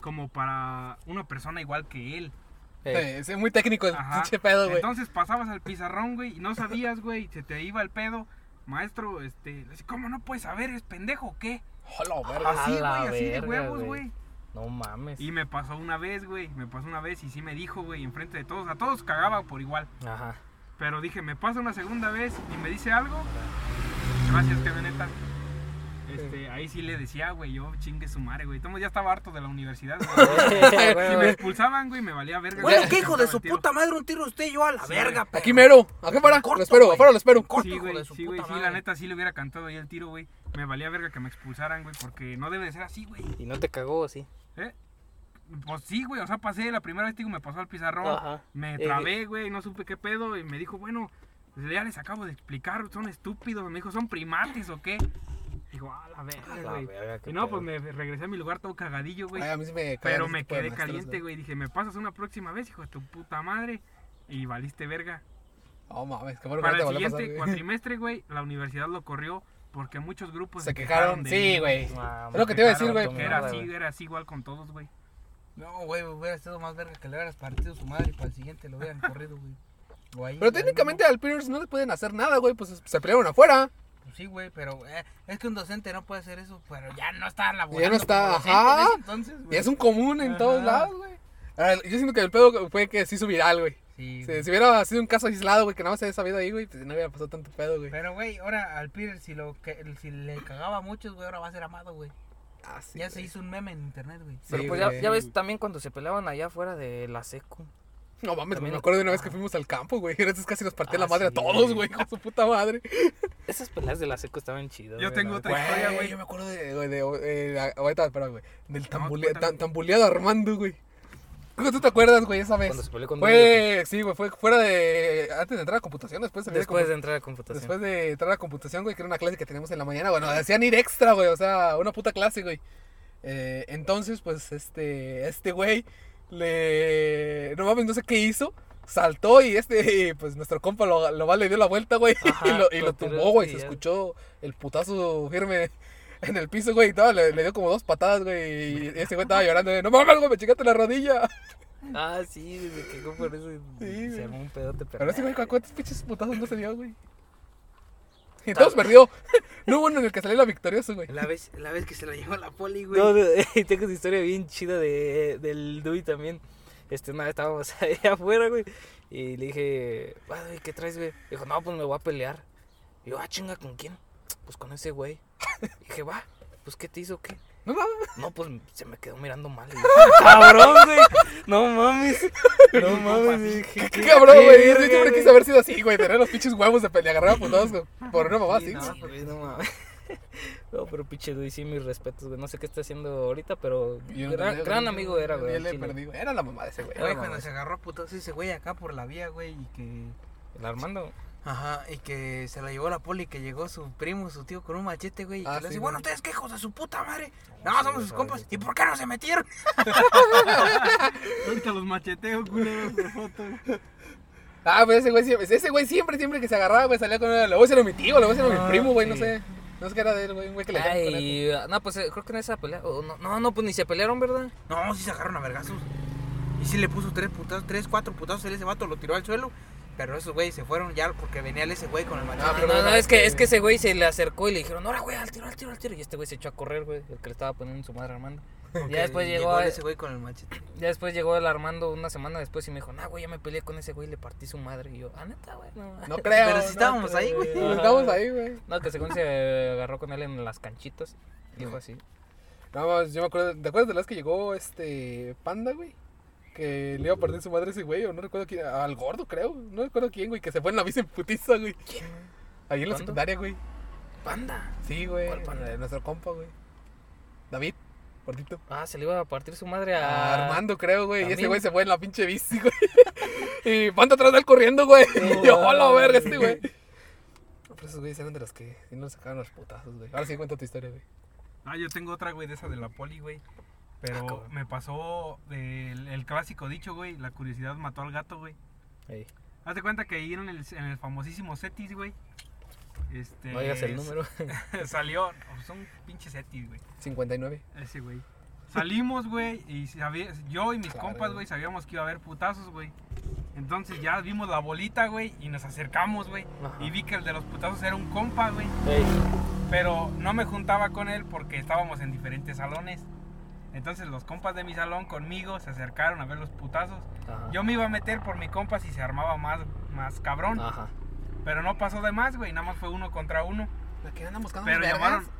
como para una persona igual que él. Ey, Eh, es muy técnico el Ajá. pinche pedo, güey. Entonces pasabas al pizarrón, güey, y no sabías, güey, se te iba el pedo. Maestro, este, ¿cómo no puedes saber? ¿Es pendejo o qué? Hola, verga. Así, güey, así de huevos, güey. No mames. Y me pasó una vez, güey. Me pasó una vez y sí me dijo, güey, enfrente de todos. A todos cagaba por igual. Ajá. Pero dije, me pasa una segunda vez y me dice algo. Gracias, camioneta. Este, ahí sí le decía, güey, yo chingue su madre, güey. Tomo ya estaba harto de la universidad, güey. Si me expulsaban, güey, me valía verga. Bueno, güey. qué hijo de su puta madre, un tiro usted y yo a la Sí, verga, perro. Aquí mero. Aquí para. Corto, lo espero, güey. afuera lo espero. Corto, Sí, hijo güey, de su sí, güey, sí, la neta sí le hubiera cantado ahí el tiro, güey. Me valía verga que me expulsaran, güey, porque no debe de ser así, güey. ¿Y no te cagó así? ¿Eh? Pues sí, güey, o sea, pasé la primera vez, digo, me pasó al pizarrón. Ajá. Me Eh, trabé, güey, no supe qué pedo. Y me dijo, bueno, ya les acabo de explicar, son estúpidos. Me dijo, ¿son primates o qué? Dijo, a la A verga, la güey. Y no, pues me regresé a mi lugar todo cagadillo, güey. Ay, a mí sí me Pero me quedé maestros, caliente, güey. Dije, ¿me pasas una próxima vez, hijo de tu puta madre? Y valiste verga. No mames, qué bueno que Para no te el siguiente pasar, cuatrimestre, güey, la universidad lo corrió porque muchos grupos Se quejaron. de Sí, güey. Ah, Es lo que te iba a decir, güey. Era así, era así igual con todos, güey. No, güey, hubiera sido más verga que le hubieras partido su madre y para el siguiente lo hubieran corrido, güey. Pero técnicamente al Peters no le pueden hacer nada, güey. Pues se pelearon afuera. Pues sí, güey, pero eh, es que un docente no puede hacer eso, pero ya no está laborando. Ya no está, ajá. en entonces, Y es un común en todos lados, güey. Ahora, Yo siento que el pedo fue que se hizo viral, güey. Sí, Si, hubiera sido un caso aislado, güey, que nada más se había sabido ahí, güey, pues no hubiera pasado tanto pedo, güey. Pero, güey, ahora al Peter, si, lo que, si le cagaba a muchos, güey, ahora va a ser amado, güey. Ah, sí, ya se hizo un meme en internet, güey. Pero pues ya, ya ves también cuando se peleaban allá afuera de la seco. No mames, También- me acuerdo de una vez que fuimos al campo, güey. Entonces casi nos partía Ah, la madre sí, a todos, güey. con su puta madre. Esas peleas de la seco estaban chidas. Yo güey, tengo otra historia, güey. Yo me acuerdo de, güey, de, ahorita, espera, güey, del tambulea- cuéntame. tan- tambuleado Armando, güey. Creo que tú te acuerdas, güey, esa vez. Cuando se peleó con Fue, sí, güey, fue fuera de, antes de entrar a computación, después de, Después de entrar a computación. Después de entrar a computación, güey, que era una clase que teníamos en la mañana, bueno, hacían ir extra, güey, o sea, una puta clase, güey. Eh, entonces, pues, este, este güey, le, no mames, no sé qué hizo, saltó y este, pues, nuestro compa lo, lo va, le dio la vuelta, güey, Ajá, y lo, y lo tumbó, güey, se escuchó el putazo firme en el piso, güey, y todo, le, le dio como dos patadas, güey, y ese güey estaba llorando, de, no mames, güey, me chingaste la rodilla. Ah, sí, desde que fue por eso Sí, se güey. armó un pedote. Pero ese güey, ¿cu- ¿cuántos pinches putazos no se dio, güey? Y todos perdió. No hubo uno en el que salió la victorioso, güey. La vez, la vez que se lo llevó la poli, güey. No, no, tengo una historia bien chida de, del Dewey también. Este, una vez estábamos ahí afuera, güey. Y le dije, "Ay, ¿qué traes, güey? Dijo, no, pues me voy a pelear. Y yo, ah, chinga, ¿con quién? Pues con ese güey. Dije, va, pues ¿qué te hizo qué? No pues se me quedó mirando mal. Cabrón, güey. No mames. No mames. Dije, Qué cabrón, güey. Yo siempre quise haber sido así, güey. Tener los pinches huevos de pelear, agarrar a putados por una mamá así. no, güey. no mames. No, pero pinche sí, mis respetos, güey. No sé qué está haciendo ahorita, pero no gran, tenía- gran amigo era, güey. Le perdí. Era la mamá de ese güey. Cuando se agarró a ese güey acá por la vía, güey, y que... El Armando. Ajá, y que se la llevó la poli, que llegó su primo, su tío con un machete, güey, y Ah, que sí, le dice, bueno, ustedes qué hijos de su puta madre. No, somos sus compas. ¿Y por qué no se metieron? Ahorita los macheteo, culeros de foto. Ah, pues ese güey siempre, ese güey siempre, siempre que se agarraba, güey, salía con él. Le voy a hacer a mi tío, le voy a hacer a mi primo, güey, no sé. No sé qué era de él, güey, un güey que le. Ay, no, pues eh, creo que en esa pelea. o no, no, no, pues ni se pelearon, ¿verdad? No, sí se agarraron a vergazos. Y sí le puso tres putazos, tres, cuatro putazos, él ese vato lo tiró al suelo. Pero esos güeyes se fueron ya porque venía ese güey con el machete. Ah, No, pero no, no, es que, es que ese güey se le acercó y le dijeron, ahora, güey, al tiro, al tiro, al tiro. Y este güey se echó a correr, güey, el que le estaba poniendo en su madre Armando. Porque Ya después llegó, a- ese güey con el machete. ya después llegó el Armando una semana después y me dijo, nah, güey, ya me peleé con ese güey y le partí su madre. Y yo, ah, neta, güey, no. No creo. Pero si no estábamos creo, ahí, güey. Pero Estábamos ahí, güey. No, que según se agarró con él en las canchitas. Dijo así. No, más, yo me acuerdo, ¿te acuerdas de las que llegó este Panda, güey? Que le iba a partir su madre ese güey, o no recuerdo quién, al gordo, creo. No recuerdo quién, güey, que se fue en la bici en putiza, güey. Ahí en la ¿Cuándo? secundaria, güey. Panda. Sí, güey. ¿Cuál Panda? eh, Nuestro compa, güey. David, gordito. Ah, se le iba a partir su madre A a... Armando, creo, güey. Y ese güey se fue en la pinche bici, güey. y Panda atrás de él corriendo, güey. y yo, hola, verga, este güey. No, pero esos güeyes eran de los que sí nos sacaban los putazos, güey. Ahora sí cuenta tu historia, güey. Ah, yo tengo otra, güey, de esa de la poli, güey. Ah, Pero me pasó el clásico dicho, güey. La curiosidad mató al gato, güey. Ey, Hazte cuenta que ahí en el, en el famosísimo Cetis, güey. Este. no digas el número. salió. son pinches Cetis, güey. 59. Ese, güey. Salimos, güey, y sabía- yo y mis Claro. compas, güey, sabíamos que iba a haber putazos, güey. Entonces ya vimos la bolita, güey, y nos acercamos, güey. Y vi que el de los putazos era un compa, güey. Ey, Pero no me juntaba con él porque estábamos en diferentes salones. Entonces los compas de mi salón conmigo se acercaron a ver los putazos. Ajá. Yo me iba a meter por mi compa si se armaba más, más cabrón. Ajá. Pero no pasó de más, güey. Nada más fue uno contra uno. Aquí andan buscando Pero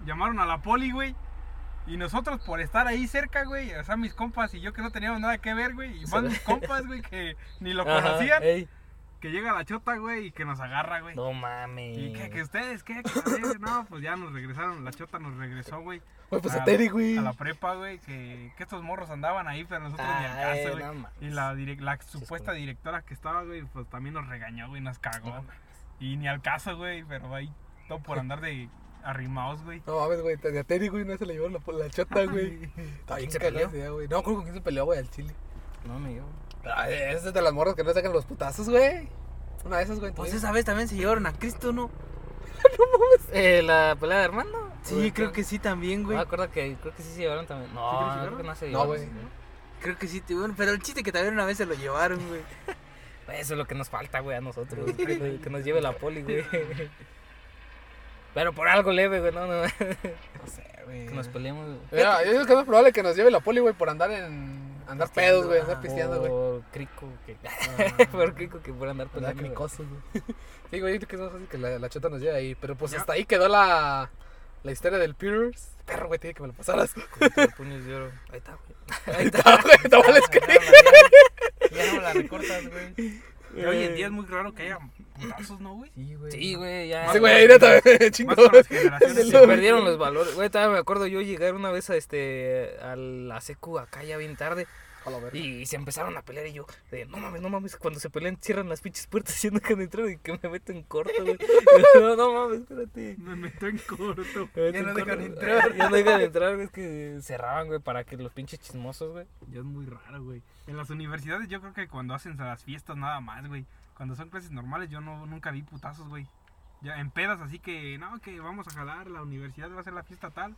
llamaron, a la poli, güey. Y nosotros por estar ahí cerca, güey, o sea, mis compas y yo que no teníamos nada que ver, güey, y más mis compas, güey, que ni lo Ajá, conocían, ey. Que llega la chota, güey, y que nos agarra, güey. No mames. ¿Y qué, que ustedes qué? Que ustedes? no, pues ya nos regresaron, la chota nos regresó, güey. Güey, pues a- a Terry, güey. A la prepa, güey, que, que estos morros andaban ahí, pero nosotros ni al Ay, caso, güey. no mames. y la, direc- la supuesta directora que estaba, güey, pues también nos regañó, güey, nos cagó. No y ni al caso, güey, pero ahí todo por andar de arrimados, güey. No mames, güey. A Terry, güey, no se le llevó la, la chota, güey. Está bien se peleó? güey. No, creo con quién se peleó, güey, al chile. No me dio. Pero ay, esa es de las morras que no sacan los putazos, güey. Una de esas, güey. Pues esa vez también se llevaron a Cristo, ¿no? Eh, la pelea de Armando. Sí, creo que sí también, Me güey. acuerdo que creo que sí se llevaron también. No, ¿Sí no, creo que no se No, llevaron. güey. Creo que sí, bueno, pero el chiste que también una vez se lo llevaron, güey. Eso es lo que nos falta, güey, a nosotros. que, que nos lleve la poli, güey. Pero por algo leve, güey, no, no. No sé, güey. Que nos peleemos, güey. Mira, yo creo que es más probable que nos lleve la poli, güey, por andar en. Andar pedos, güey, andar pisteando, güey. Por crico, que. por crico que por andar Andar peleando. güey. cricosos, güey. Sí, güey, yo creo que es más fácil que la, la chota nos lleve ahí. Pero pues Ya. hasta ahí quedó la. La historia del Peters. Perro, güey, tiene que me lo pasaras. Con los puños de oro. Ahí está, güey. Ahí está. Güey, no vales que. Ya no la recortas, güey. Y hoy en día es muy raro que haya putazos, ¿no, güey? Sí, güey. Sí, güey, ya. Sí, güey, neta. Se perdieron los valores. Güey, todavía me acuerdo yo llegar una vez a este a la secu acá ya bien tarde A la verga. y se empezaron a pelear y yo de no mames, no mames, cuando se pelean cierran las pinches puertas y no dejan entrar y que me meto en corto, güey. No, no mames, espérate. Me meto en corto. Me meto Ya en no corto, dejan entrar. Ya no dejan entrar, güey, es que cerraban, güey, para que los pinches chismosos, güey. Ya es muy raro, güey. En las universidades yo creo que cuando hacen las fiestas nada más, güey. Cuando son clases normales yo no nunca vi putazos, güey. Ya en pedas así que, no, que vamos a jalar, la universidad va a hacer la fiesta tal.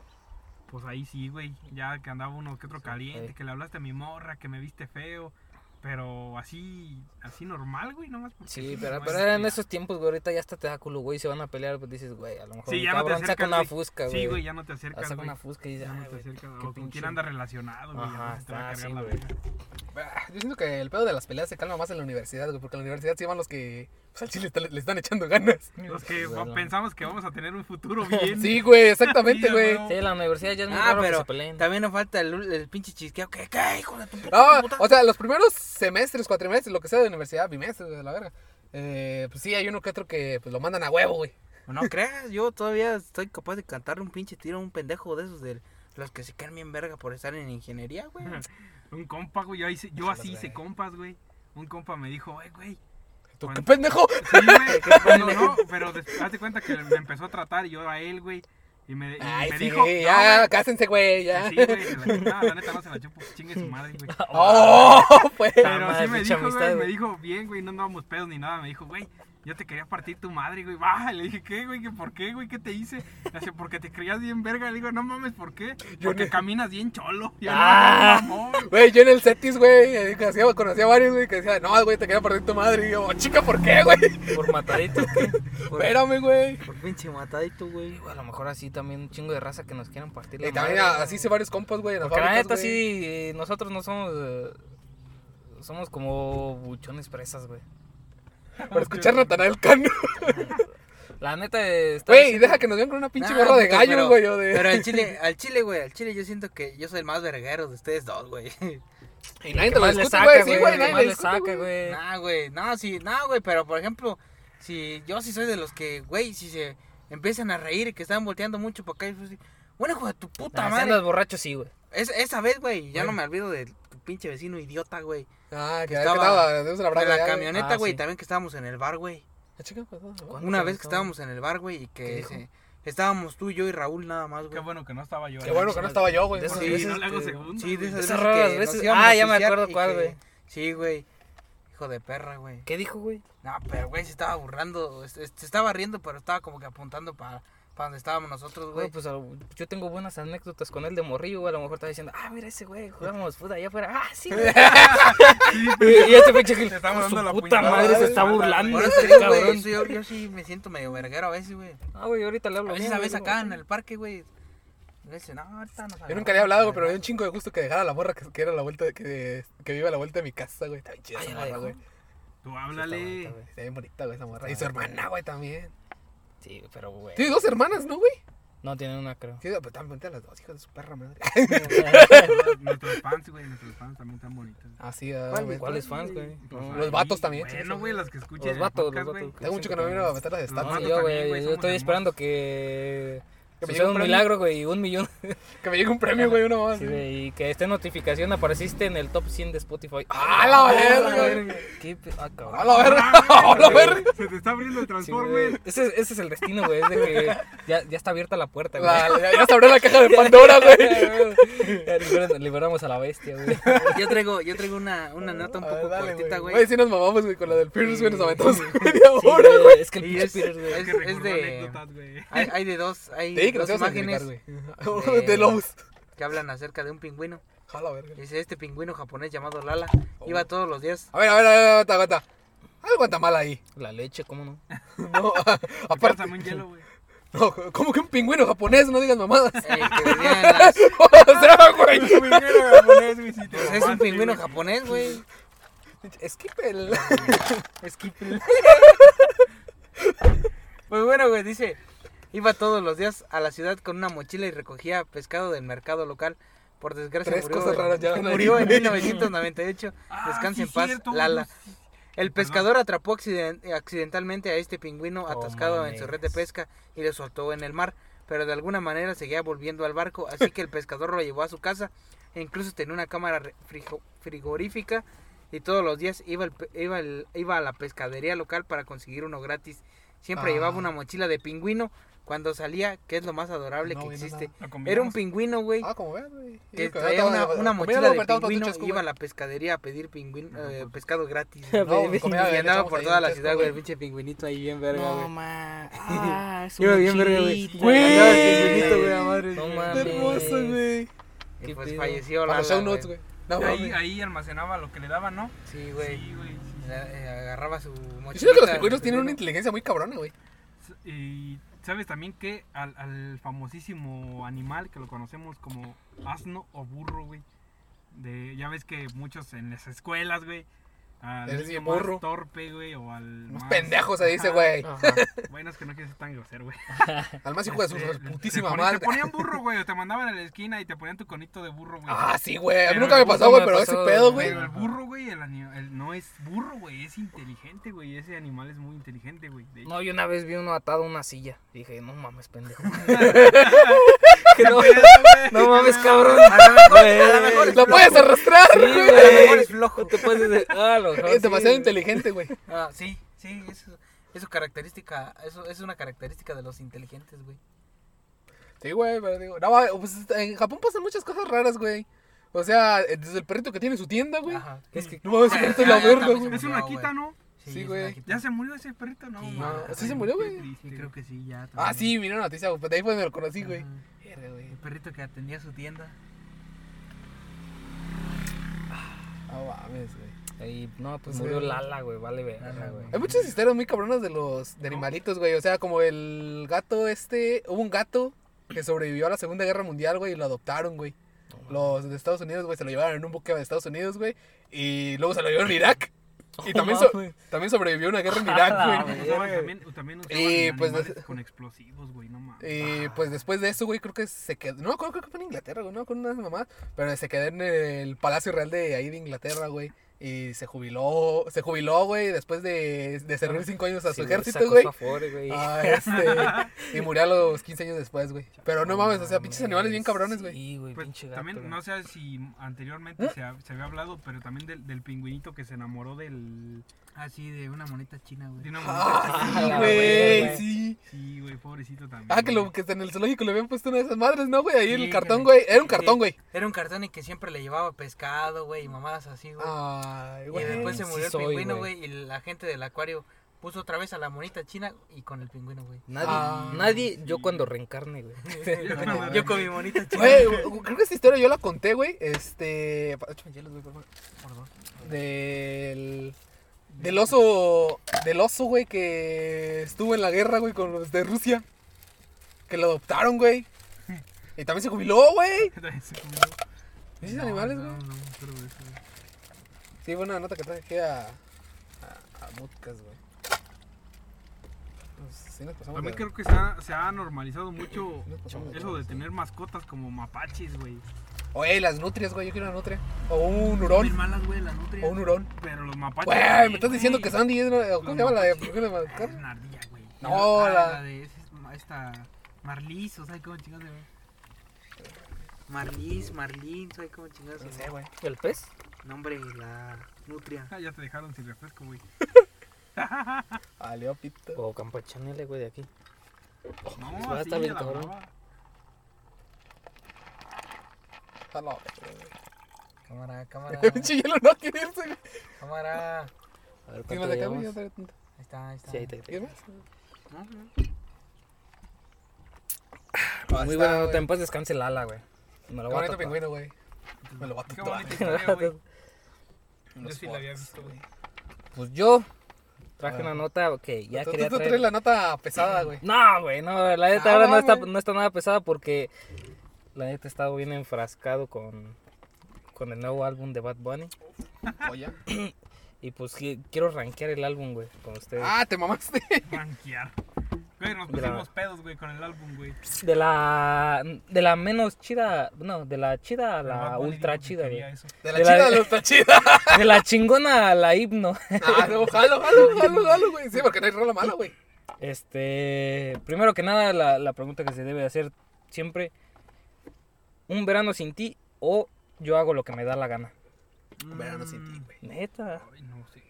Pues ahí sí, güey. Ya que andaba uno que otro caliente, que le hablaste a mi morra, que me viste feo. Pero así, así normal, güey, nomás porque Sí, pero, pero eran este- esos tiempos, güey, ahorita ya hasta te da culo, güey, se van a pelear, pues dices, güey, a lo mejor Sí, ya no te cabrón saca acercas, una güey. fusca, güey. Sí, güey, ya no te acercas, Saca güey. una fusca y dices, Ya no te güey, acercas. qué O con quién anda relacionado, güey. Ajá, ya se te va a está cargar así, la güey. Ah, Yo siento que el pedo de las peleas se calma más en la universidad, güey, porque en la universidad sí van los que pues, al chile está- le están echando ganas. Los que Bueno. pensamos que vamos a tener un futuro bien. Sí, güey, exactamente, Sí, güey. güey. Sí, la universidad ya es muy Ah, raro que pero se peleen. también nos falta el, el pinche chisqueo. ¿Qué, qué, hijo de tu puta? Ah, puta? o sea, los primeros semestres, cuatrimestres, lo que sea de universidad, bimestres, de la verga. Eh, pues sí, hay uno que otro que pues, lo mandan a huevo, güey. No creas, yo todavía estoy capaz de cantar un pinche tiro a un pendejo de esos de los que se quedan bien verga por estar en ingeniería, güey. Un compa, güey. Yo, hice- yo así hice compas, güey. Un compa me dijo, eh, güey. ¿Tú Cuando- qué pendejo? Sí, güey. No, no, pero hazte cuenta que me empezó a tratar y yo a él, güey. Y me, y Ay, me sí, dijo, ya, no, güey. cásense, güey, ya. Sí, güey, la, no, la neta no se la chupo, chingue su madre, güey. Oh, pues. Pero sí me dijo, güey, me dijo, bien, güey, no andábamos pedos ni nada. Me dijo, güey, yo te quería partir tu madre, güey. Baja, le dije, ¿qué, güey? ¿Qué, ¿Por qué, güey? ¿Qué te hice? Le dice, porque te creías bien verga. Le digo, no mames, ¿por qué? Porque ne- caminas bien cholo. Y yo, Ah. no, mamón. Güey, yo en el Cetis, güey, eh, conocía, conocía a varios, güey, que decían, no, güey, te quería partir tu madre. Y yo, "Oh, chica, ¿por qué, güey? Por matadito, ¿qué? Por- Espérame, güey. Por pinche matadito, güey. Güey, a lo mejor así también un chingo de raza que nos quieran partir la Y también madre, a- así hice varios compas, güey, en Porque la fábricas, neta güey. sí, eh, nosotros no somos... eh, somos como buchones presas, güey. Por escuchar Natanael Cano. La neta está Güey, deja que nos vean con una pinche Nah, gorra de gallo, pero- güey, o de... Pero al chile, al chile, güey, al chile yo siento que yo soy el más verguero de ustedes dos, güey. Y nadie ¿Qué te lo discute, güey, sí, güey? güey, ¿Qué nadie le saca, güey. Nah, güey, no, sí, no, güey, pero por ejemplo, si yo sí soy de los que, güey, si se empiezan a reír y que están volteando mucho para acá, y pues, bueno, hijo de tu puta Nah, madre. andas borracho, sí, güey. Es- esa vez, güey, ya no me olvido de pinche vecino idiota, güey. Ah, que Estaba- estaba, tenemos la De braga la ya, güey. camioneta, Ah, güey, sí. también que estábamos en el bar, güey. Ah, chica, pues. ¿Cuándo? Una cuando vez que estaba? estábamos en el bar, güey, y ¿Qué que se- estábamos tú, yo y Raúl nada más, Qué güey. bueno que no estaba yo. Qué ahí. bueno que no estaba yo, güey. Sí, veces no le hago que- segundo. Sí, de esas Esas veces raras que veces- Ah, ya me acuerdo cuál, que- güey. Sí, güey. Hijo de perra, güey. ¿Qué dijo, güey? No, pero güey, se estaba burlando, se, se estaba riendo, pero estaba como que apuntando para para donde estábamos nosotros, Güey, pues a- yo tengo buenas anécdotas con él de morrillo, güey. A lo mejor estaba diciendo, ah, mira ese güey, jugamos puta allá afuera. Ah, sí, güey. y, y este pinche que Te estamos su dando la puta puñalada, madre se está burlando. Por este cabrón. eso yo, yo sí me siento medio verguero a veces, güey. Ah, güey, ahorita le hablo. A veces bien, a veces acá no, en el parque, güey. No, ahorita nos Yo nunca le he hablado, güey, pero me dio un chingo de gusto que dejara la morra que, que era la vuelta, de- que, que vive a la vuelta de mi casa, güey. Está bien chida esa morra, güey. Tú Está háblale. Está bien bonita, güey, esa morra. Y su hermana, güey, también. Sí, pero güey. Tiene dos hermanas, ¿no, güey? No tiene una, creo. Sí, pero también bonitas las dos, hijas de su perra madre. Nuestros fans, güey, nuestros fans también están bonitos. Así, ah, ¿Cuál- güey. ¿Cuáles fans, güey? Pues, Los ahí, vatos también. Bueno, güey, los que escuchan. Los vatos, podcast, los vatos. Tengo mucho que no me a meter las ni yo, güey. güey, Yo estoy esperando que. Que me llegue un milagro, güey, y un millón. Que me llegue un premio, güey, uno más. Sí, güey, y que esta notificación apareciste en el top 100 de Spotify. ¡Ah, la verga, güey! ¿Qué? pe- Ah, cabrón. ¡A la verga! ¡A la verga! Se te está abriendo el Sí, güey. Transformer. ese, es- ese es el destino, güey. Es de que ya, ya está abierta la puerta, güey. La- Ya ya se abrió la caja de Pandora, güey. Ya liberamos a la bestia, güey. Yo traigo, yo traigo una, una nota un Ah, poco dale, cortita, güey. güey. sí nos mamamos, güey, con la del Pierce, güey. Nos Sí. aventamos Sí. media Sí, hora, güey. Es que el Peter, güey. es- de- hay de dos, hay Imágenes güey. de- De lobos. que hablan acerca de un pingüino. Verga. Dice, este pingüino japonés llamado Lala Oh. iba todos los días. A ver, a ver, a ver, aguanta, aguanta. Algo anda mal ahí. La leche, ¿cómo no? No, Aparte, también hielo, güey. no, como que un pingüino japonés, no digas mamadas. eh, que vivía en las- o sea, güey. Pues es un pingüino japonés, güey. Skipper. Skipper. Pues bueno, güey, dice, iba todos los días a la ciudad con una mochila y recogía pescado del mercado local. Por desgracia Tres murió, cosas raras ya murió en güey. 1998. Ah, Descansa sí, en paz, cierto, Lala. El pescador atrapó accident- accidentalmente a este pingüino atascado en su red de pesca y lo soltó en el mar, pero de alguna manera seguía volviendo al barco, así que el pescador lo llevó a su casa e incluso tenía una cámara frigorífica y todos los días iba, al pe- iba, al- iba a la pescadería local para conseguir uno gratis. Siempre Ah. llevaba una mochila de pingüino cuando salía, que es lo más adorable No, que güey, no, existe. Era un pingüino, güey. Ah, como veas, güey. Que traía una, una mochila no, de pingüino, chesco, iba a güey. la pescadería a pedir pingüino, eh, pescado gratis. No, comida y andaba por ahí toda la chesco, ciudad, güey, el güey. pinche pingüinito ahí bien verga, No, güey. ma. Ah, es Iba bien verga, güey. mochilito. Andaba el pingüinito, güey, a madre. No güey. mames. Hermoso, güey. Y pues falleció show güey. güey. No, Ahí, mames. ahí almacenaba lo que le daban, ¿no? Sí, güey. Sí, güey. Eh, Agarraba su Yo mochila. siento que los pingüinos tienen una inteligencia muy cabrona, güey. Y sabes también que al, al famosísimo animal que lo conocemos como asno o burro, güey. De, ya ves que muchos en las escuelas, güey. Al Eres niño bien más burro. torpe, güey, o al Unos más- pendejos se dice, güey. Bueno, es que no quiero ser tan grosero, güey. Al más hijo de su Este, putísima te madre. Te ponían burro, güey, o te mandaban a la esquina y te ponían tu conito de burro, güey. Ah, sí, güey. A mí nunca me pasó, güey, pero ese pedo, güey. Pero el burro, güey, el, el- no es burro, güey, es inteligente, güey. Ese animal es muy inteligente, güey. No, yo una vez vi uno atado a una silla. Dije, no mames, pendejo. ¿Qué no, no mames, cabrón. A lo mejor, Güey. a lo mejor es Lo puedes arrastrar, Sí, güey. A lo mejor güey. es flojo. No te puedes decir. Ah, lo mejor Es sí, demasiado inteligente, güey. Ah, sí, sí, eso, eso característica, eso es una característica de los inteligentes, güey. Sí, güey, pero digo, no, pues en Japón pasan muchas cosas raras, güey. O sea, desde el perrito que tiene su tienda, güey. Ajá. Es que. No mames, perrito la verga, güey. Es una quita. ¿no? Sí, güey. Ya se murió ese perrito, ¿no? Sí, mames, ¿sí se murió, güey? Sí, creo que sí, ya. Ah, sí, miré una noticia, güey. pues De ahí fue donde lo conocí, güey. Ajá. Verga, güey. El perrito que atendía su tienda. No mames, güey. Y no, pues Sí. murió Lala, güey. Vale, verga, güey. Hay muchas historias muy cabronas de los de animalitos, güey. O sea, como el gato este. Hubo un gato que sobrevivió a la Segunda Guerra Mundial, güey, y lo adoptaron, güey. Los de Estados Unidos, güey, se lo llevaron en un buque de Estados Unidos, güey. Y luego se lo llevaron a Irak. Y también, so- también sobrevivió a una guerra en Irak, Ah, güey. También, Y, pues, con explosivos, güey, no mames. Y pues después de eso, güey, creo que se quedó. No, creo, creo que fue en Inglaterra, güey, no, con unas mamás. Pero se quedó en el Palacio Real de ahí de Inglaterra, güey. Y se jubiló, se jubiló, güey, después de, de servir cinco años a Sí, su ejército, güey. Ah, este, y murió a los 15 años después, güey. Pero no mames, o sea, pinches animales bien cabrones, güey. Sí, güey, Pues, pinche gato. también, no sé si anteriormente se, ha- se había hablado, pero también del, del pingüinito que se enamoró del... Ah, sí, de una moneta china, De güey. una Ah, monita. sí, sí, güey, sí. Sí, güey, pobrecito también. Ah, que, lo, que en el zoológico le habían puesto una de esas madres, ¿no, güey? Ahí Sí, el cartón, güey. Era un cartón, güey. Era un cartón y que siempre le llevaba pescado, güey, y mamadas así, güey. Ay, y güey. después se murió el pingüino, güey. y la gente del acuario Puso otra vez a la monita china y con el pingüino, güey. Nadie, Ah, nadie, yo cuando reencarne, güey. Yo con mi monita china. Güey, creo que esta historia yo la conté, güey. Este. Échame hielos, güey, por favor. Por favor. Del. Del oso. Del oso, güey, que estuvo en la guerra, güey, con los de Rusia. Que lo adoptaron, güey. Y también se jubiló, güey. Se. ¿Esos No, animales, no, güey? No, de eso, güey. Sí, buena nota que traje aquí a. a, a güey. Pues, sí nos pasamos A mí de- creo que se ha, se ha normalizado mucho eso de tener mascotas como mapaches, güey. Oye, las nutrias, güey. Yo quiero una nutria. O un Bien hurón. malas, güey. O un hurón. Pero los mapaches. Güey, también, me estás diciendo güey. que Sandy es una. ¿Cómo se llama la de ¿por qué le Es una ardilla, güey. No, Ah, la. de esta Marlis, o sea, cómo chingados se llama. Marlis, Marlin, ¿sabes cómo chingados No sé, güey. ¿El pez? No, hombre, la nutria. Ah, ya te dejaron sin refresco, güey. Aleo pito. O campachanele, güey, de aquí. No, va a así estar bien cabrón. Ah, no. Cámara, cámara, Pinche hielo no quiere irse, cámara. A ver ¿Tienes cuánto llevamos. Ahí está, ahí está. Sí, ahí está. ¿Quieres más? No, no. Muy está, buena nota, en paz descanse Lala, güey. Me lo Qué voy a tatuar. pingüino, güey. Me lo va a Qué tatuar. bonita historia, güey. Yo sí la había visto, güey. Pues yo traje una nota que ya Tú- quería Tú tú traer. traes la nota pesada, güey. No, güey, no, la neta Ah, ahora no está, no está nada pesada porque la neta he estado bien enfrascado con, con el nuevo álbum de Bad Bunny. Oye. Y pues qui- quiero rankear el álbum, güey, con ustedes. Ah, te mamaste. Rankear. Güey, nos De la- pusimos pedos, güey, con el álbum, güey. De la de la menos chida, no, de la chida a la ultra chida, güey. De la De la- chida de los chida. De la chingona a la himno. Ah, no, jalo, jalo, jalo, jalo, güey. Sí, porque no hay rola mala, güey. Este, primero que nada, la, la pregunta que se debe hacer siempre, ¿un verano sin ti o yo hago lo que me da la gana? Un verano sin ti, güey. Neta, Ay, no sé.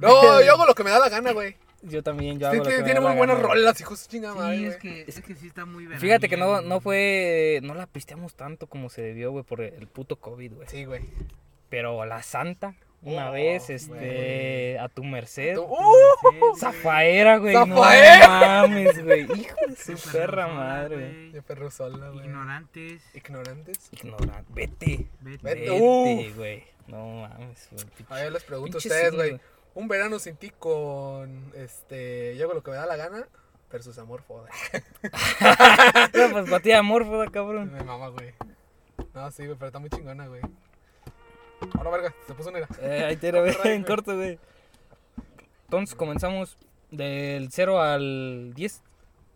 No, yo hago lo que me da la gana, güey. yo también, yo Sí, hago lo que tiene, me da la muy buenas gana, rolas, hijos de chingada madre, Sí, güey. es que, es que sí está muy veraniega, Fíjate que no, no fue, no la pisteamos tanto como se debió, güey, por el puto COVID, güey. Sí, güey. Pero la Santa, una Oh, vez, este, a tu merced. Sí, ¡Uh! güey. Zafaera, güey. ¡Zafaera! No mames, güey. Hijo de su perra madre. De perro sola, güey. Ignorantes. Ignorantes. Ignorante. Vete. Vete. Vete. Vete, güey. No mames, güey. A ver, les pregunto a ustedes, güey. Un verano sin ti con, este, yo hago lo que me da la gana versus amor foda. No, pues para ti amor, foda, cabrón. Me mama, güey. No, sí, güey, pero está muy chingona, güey. Ahora, verga, se puso negra. Eh, ahí te Ay, en güey. corto, güey. Entonces comenzamos del 0 al 10.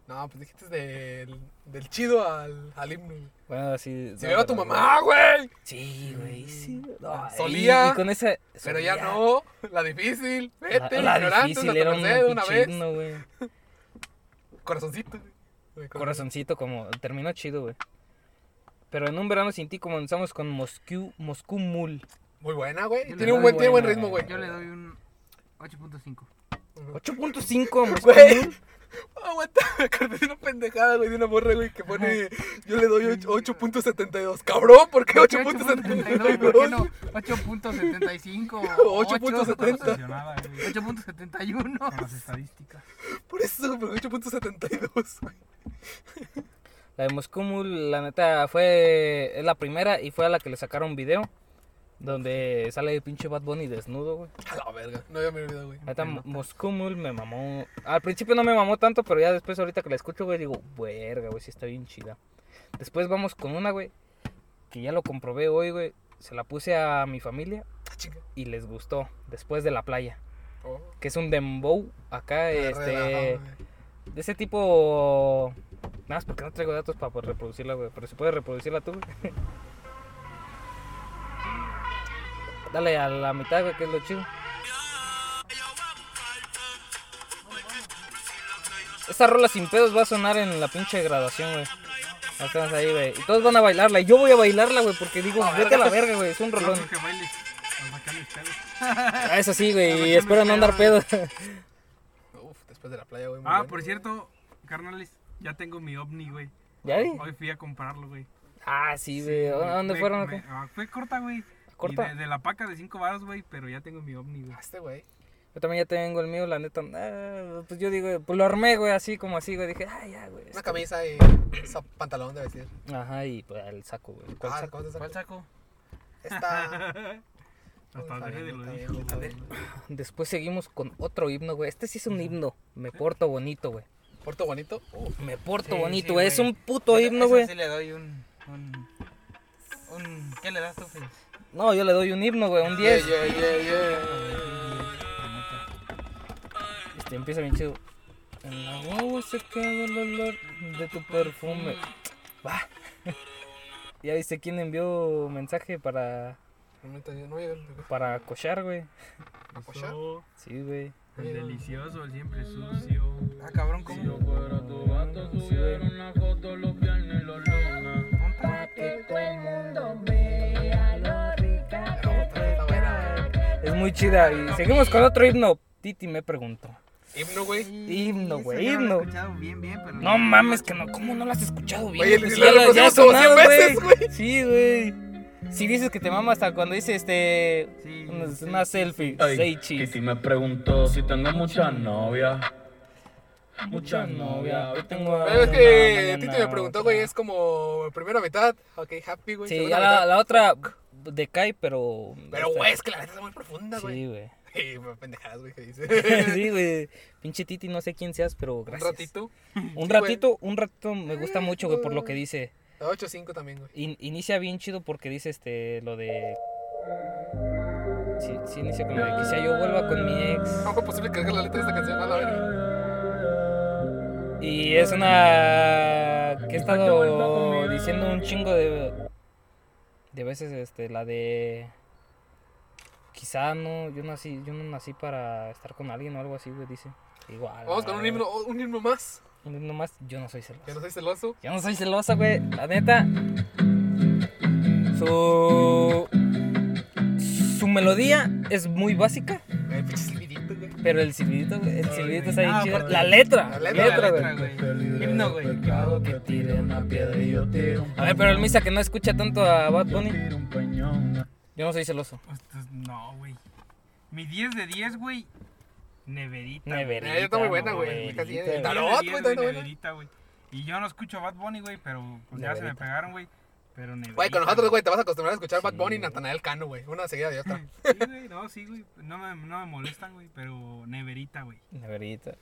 No, pues dijiste del, del chido al, al himno. güey. Bueno, así. Si veo a tu mamá, güey. Sí, güey, sí. No, Solía, y con esa. Pero ya no. La difícil. Vete, La, la difícil la era un una pinche vez. güey. Corazoncito, güey. Güey, Corazoncito, como. Terminó chido, güey. Pero en un verano sin ti comenzamos con Moscú, Moscú Mul. Muy buena, güey. Tiene un buen, tiene buen ritmo, güey. Yo le doy un 8.5. 8.5 Moscú Güey. Mul. Aguanta, me acordé de una pendejada, güey, de una morra, güey, que pone. Yo le doy ocho- 8.72. Cabrón, ¿por qué 8.72? ¿Por qué no? 8.75. 8.70. Obsesionada, güey, 8.71. Con las estadísticas. Por eso, pero 8.72, güey. La de Moscú la neta, fue. Es la primera y fue a la que le sacaron video. Donde sale el pinche Bad Bunny desnudo, güey. A la verga. No, ya me olvidado, güey. La neta, Moscú Mul me mamó. Al principio no me mamó tanto, pero ya después, ahorita que la escucho, güey, digo, verga, güey, sí está bien chida. Después vamos con una, güey, que ya lo comprobé hoy, güey. Se la puse a mi familia Ah, chinga. y les gustó. Después de la playa. Oh. Que es un dembow acá, este. Relajado, güey. De ese tipo. Nada más porque no traigo datos para poder reproducirla, güey. Pero si puedes reproducirla tú, güey. Dale a la mitad, güey, que es lo chido. Esta rola sin pedos va a sonar en la pinche graduación, güey. Estamos ahí, güey. Y todos van a bailarla. Y yo voy a bailarla, güey, porque digo, vete a la verga, güey. Es un rolón. que pedos. Ah, eso sí, güey. Y espero no andar pedo. Uf, después de la playa, güey. Ah, por cierto, carnales, ya tengo mi ovni, güey. ¿Ya, güey? Hoy fui a comprarlo, güey. Ah, sí, güey. ¿A dónde Me- fueron o me- ah, Fue corta, güey. ¿Corta? Y de, de la paca de 5 baros, güey, pero ya tengo mi ovni, güey. Ah, Este, güey. Yo también ya tengo el mío, la neta. ah, pues yo digo, pues lo armé, güey, así como así, güey. Dije, ay, ya, güey. Una esto". camisa y pantalón de vestir. Ajá, y pues el saco, güey. ¿Cuál Ah, saco? ¿cómo te ¿Cuál saco? saco? Esta. Hasta Está bien, lo dijo. bien. Después seguimos con otro himno, güey. Este sí es un himno. Me porto bonito, güey. Porto bonito. Uh, Me porto Sí, bonito, sí, es güey. un puto himno, güey. sí le doy un, un, un... ¿Qué le das tú, Félix? No, yo le doy un himno, güey. Un yeah, 10. yeah, yeah, yeah. Este empieza bien chido. En la guagua se queda el olor de tu perfume. Va. ya viste quién envió mensaje para, no llega el- para cochar, güey. ¿Apoyar? Eso, Sí, güey. El delicioso, el siempre sucio. Ah, cabrón, ¿cómo? Sí, güey. ¿Monta? Está buena. Es muy chida. Y seguimos con otro himno. Titi me preguntó. Himno, güey. Himno, güey, ya lo himno. bien, bien, pero No mames, que no. ¿Cómo no lo has escuchado bien? Güey, Pues lo ya, ya sonado, 100 veces, güey. Sí, güey. Si dices que te mama hasta cuando dice este. Sí, una, sí, una selfie. Ay, Say cheese. Kitty me preguntó si tengo muchas novias. Mucha novia. Hoy tengo. Pero es que Titi me preguntó, güey, es como primera mitad. Ok, happy, güey. Sí, ya la, la otra decae, pero. Pero, güey, es que la neta es muy profunda, Sí, güey. güey. Sí, pendejadas, güey, que dice. sí, güey. Pinche Titi, no sé quién seas, pero Un gracias. ratito. Un Sí, ratito, un ratito me gusta mucho, güey, por lo que dice. 8-5 también, güey. In- inicia bien chido porque dice este lo de. Sí, sí, inicia con lo de quizá yo vuelva con mi ex. ¿Cómo fue posible que haga la letra de esta canción? A la verga. Y es una. que he estado diciendo un chingo de. de veces, este, la de. Quizá no, yo nací, yo no nací para estar con alguien o algo así, güey, dice. Igual. Vamos con un himno, un himno más. Un himno más, yo no soy celoso. Que no soy celoso. Yo no soy celosa, güey. La neta. Su. Su melodía es muy básica, El silbidito, güey. pero el silbidito, güey. El silbidito está bien chido. La letra. La letra, güey. Himno, güey. Que tire una piedra y yo tiro un A ver, pero el Misa que no escucha tanto a Bad Bunny. Yo no soy celoso. Pues, pues, no, güey. Mi 10 de 10, güey. Neverita. Neverita. Está muy buena, güey. novelita. Casi- 10 de Tarot, 10, güey. Neverita, güey. Y yo no escucho Bad Bunny, güey, pero pues ya se me pegaron, güey. Pero Neverita. Güey, con nosotros, güey, te vas a acostumbrar a escuchar Sí, Bad Bunny y. Natanael Cano, güey. Una seguida de otra. Sí, güey, no, sí, güey. No me, no me molestan, güey, pero Neverita, güey. Neverita.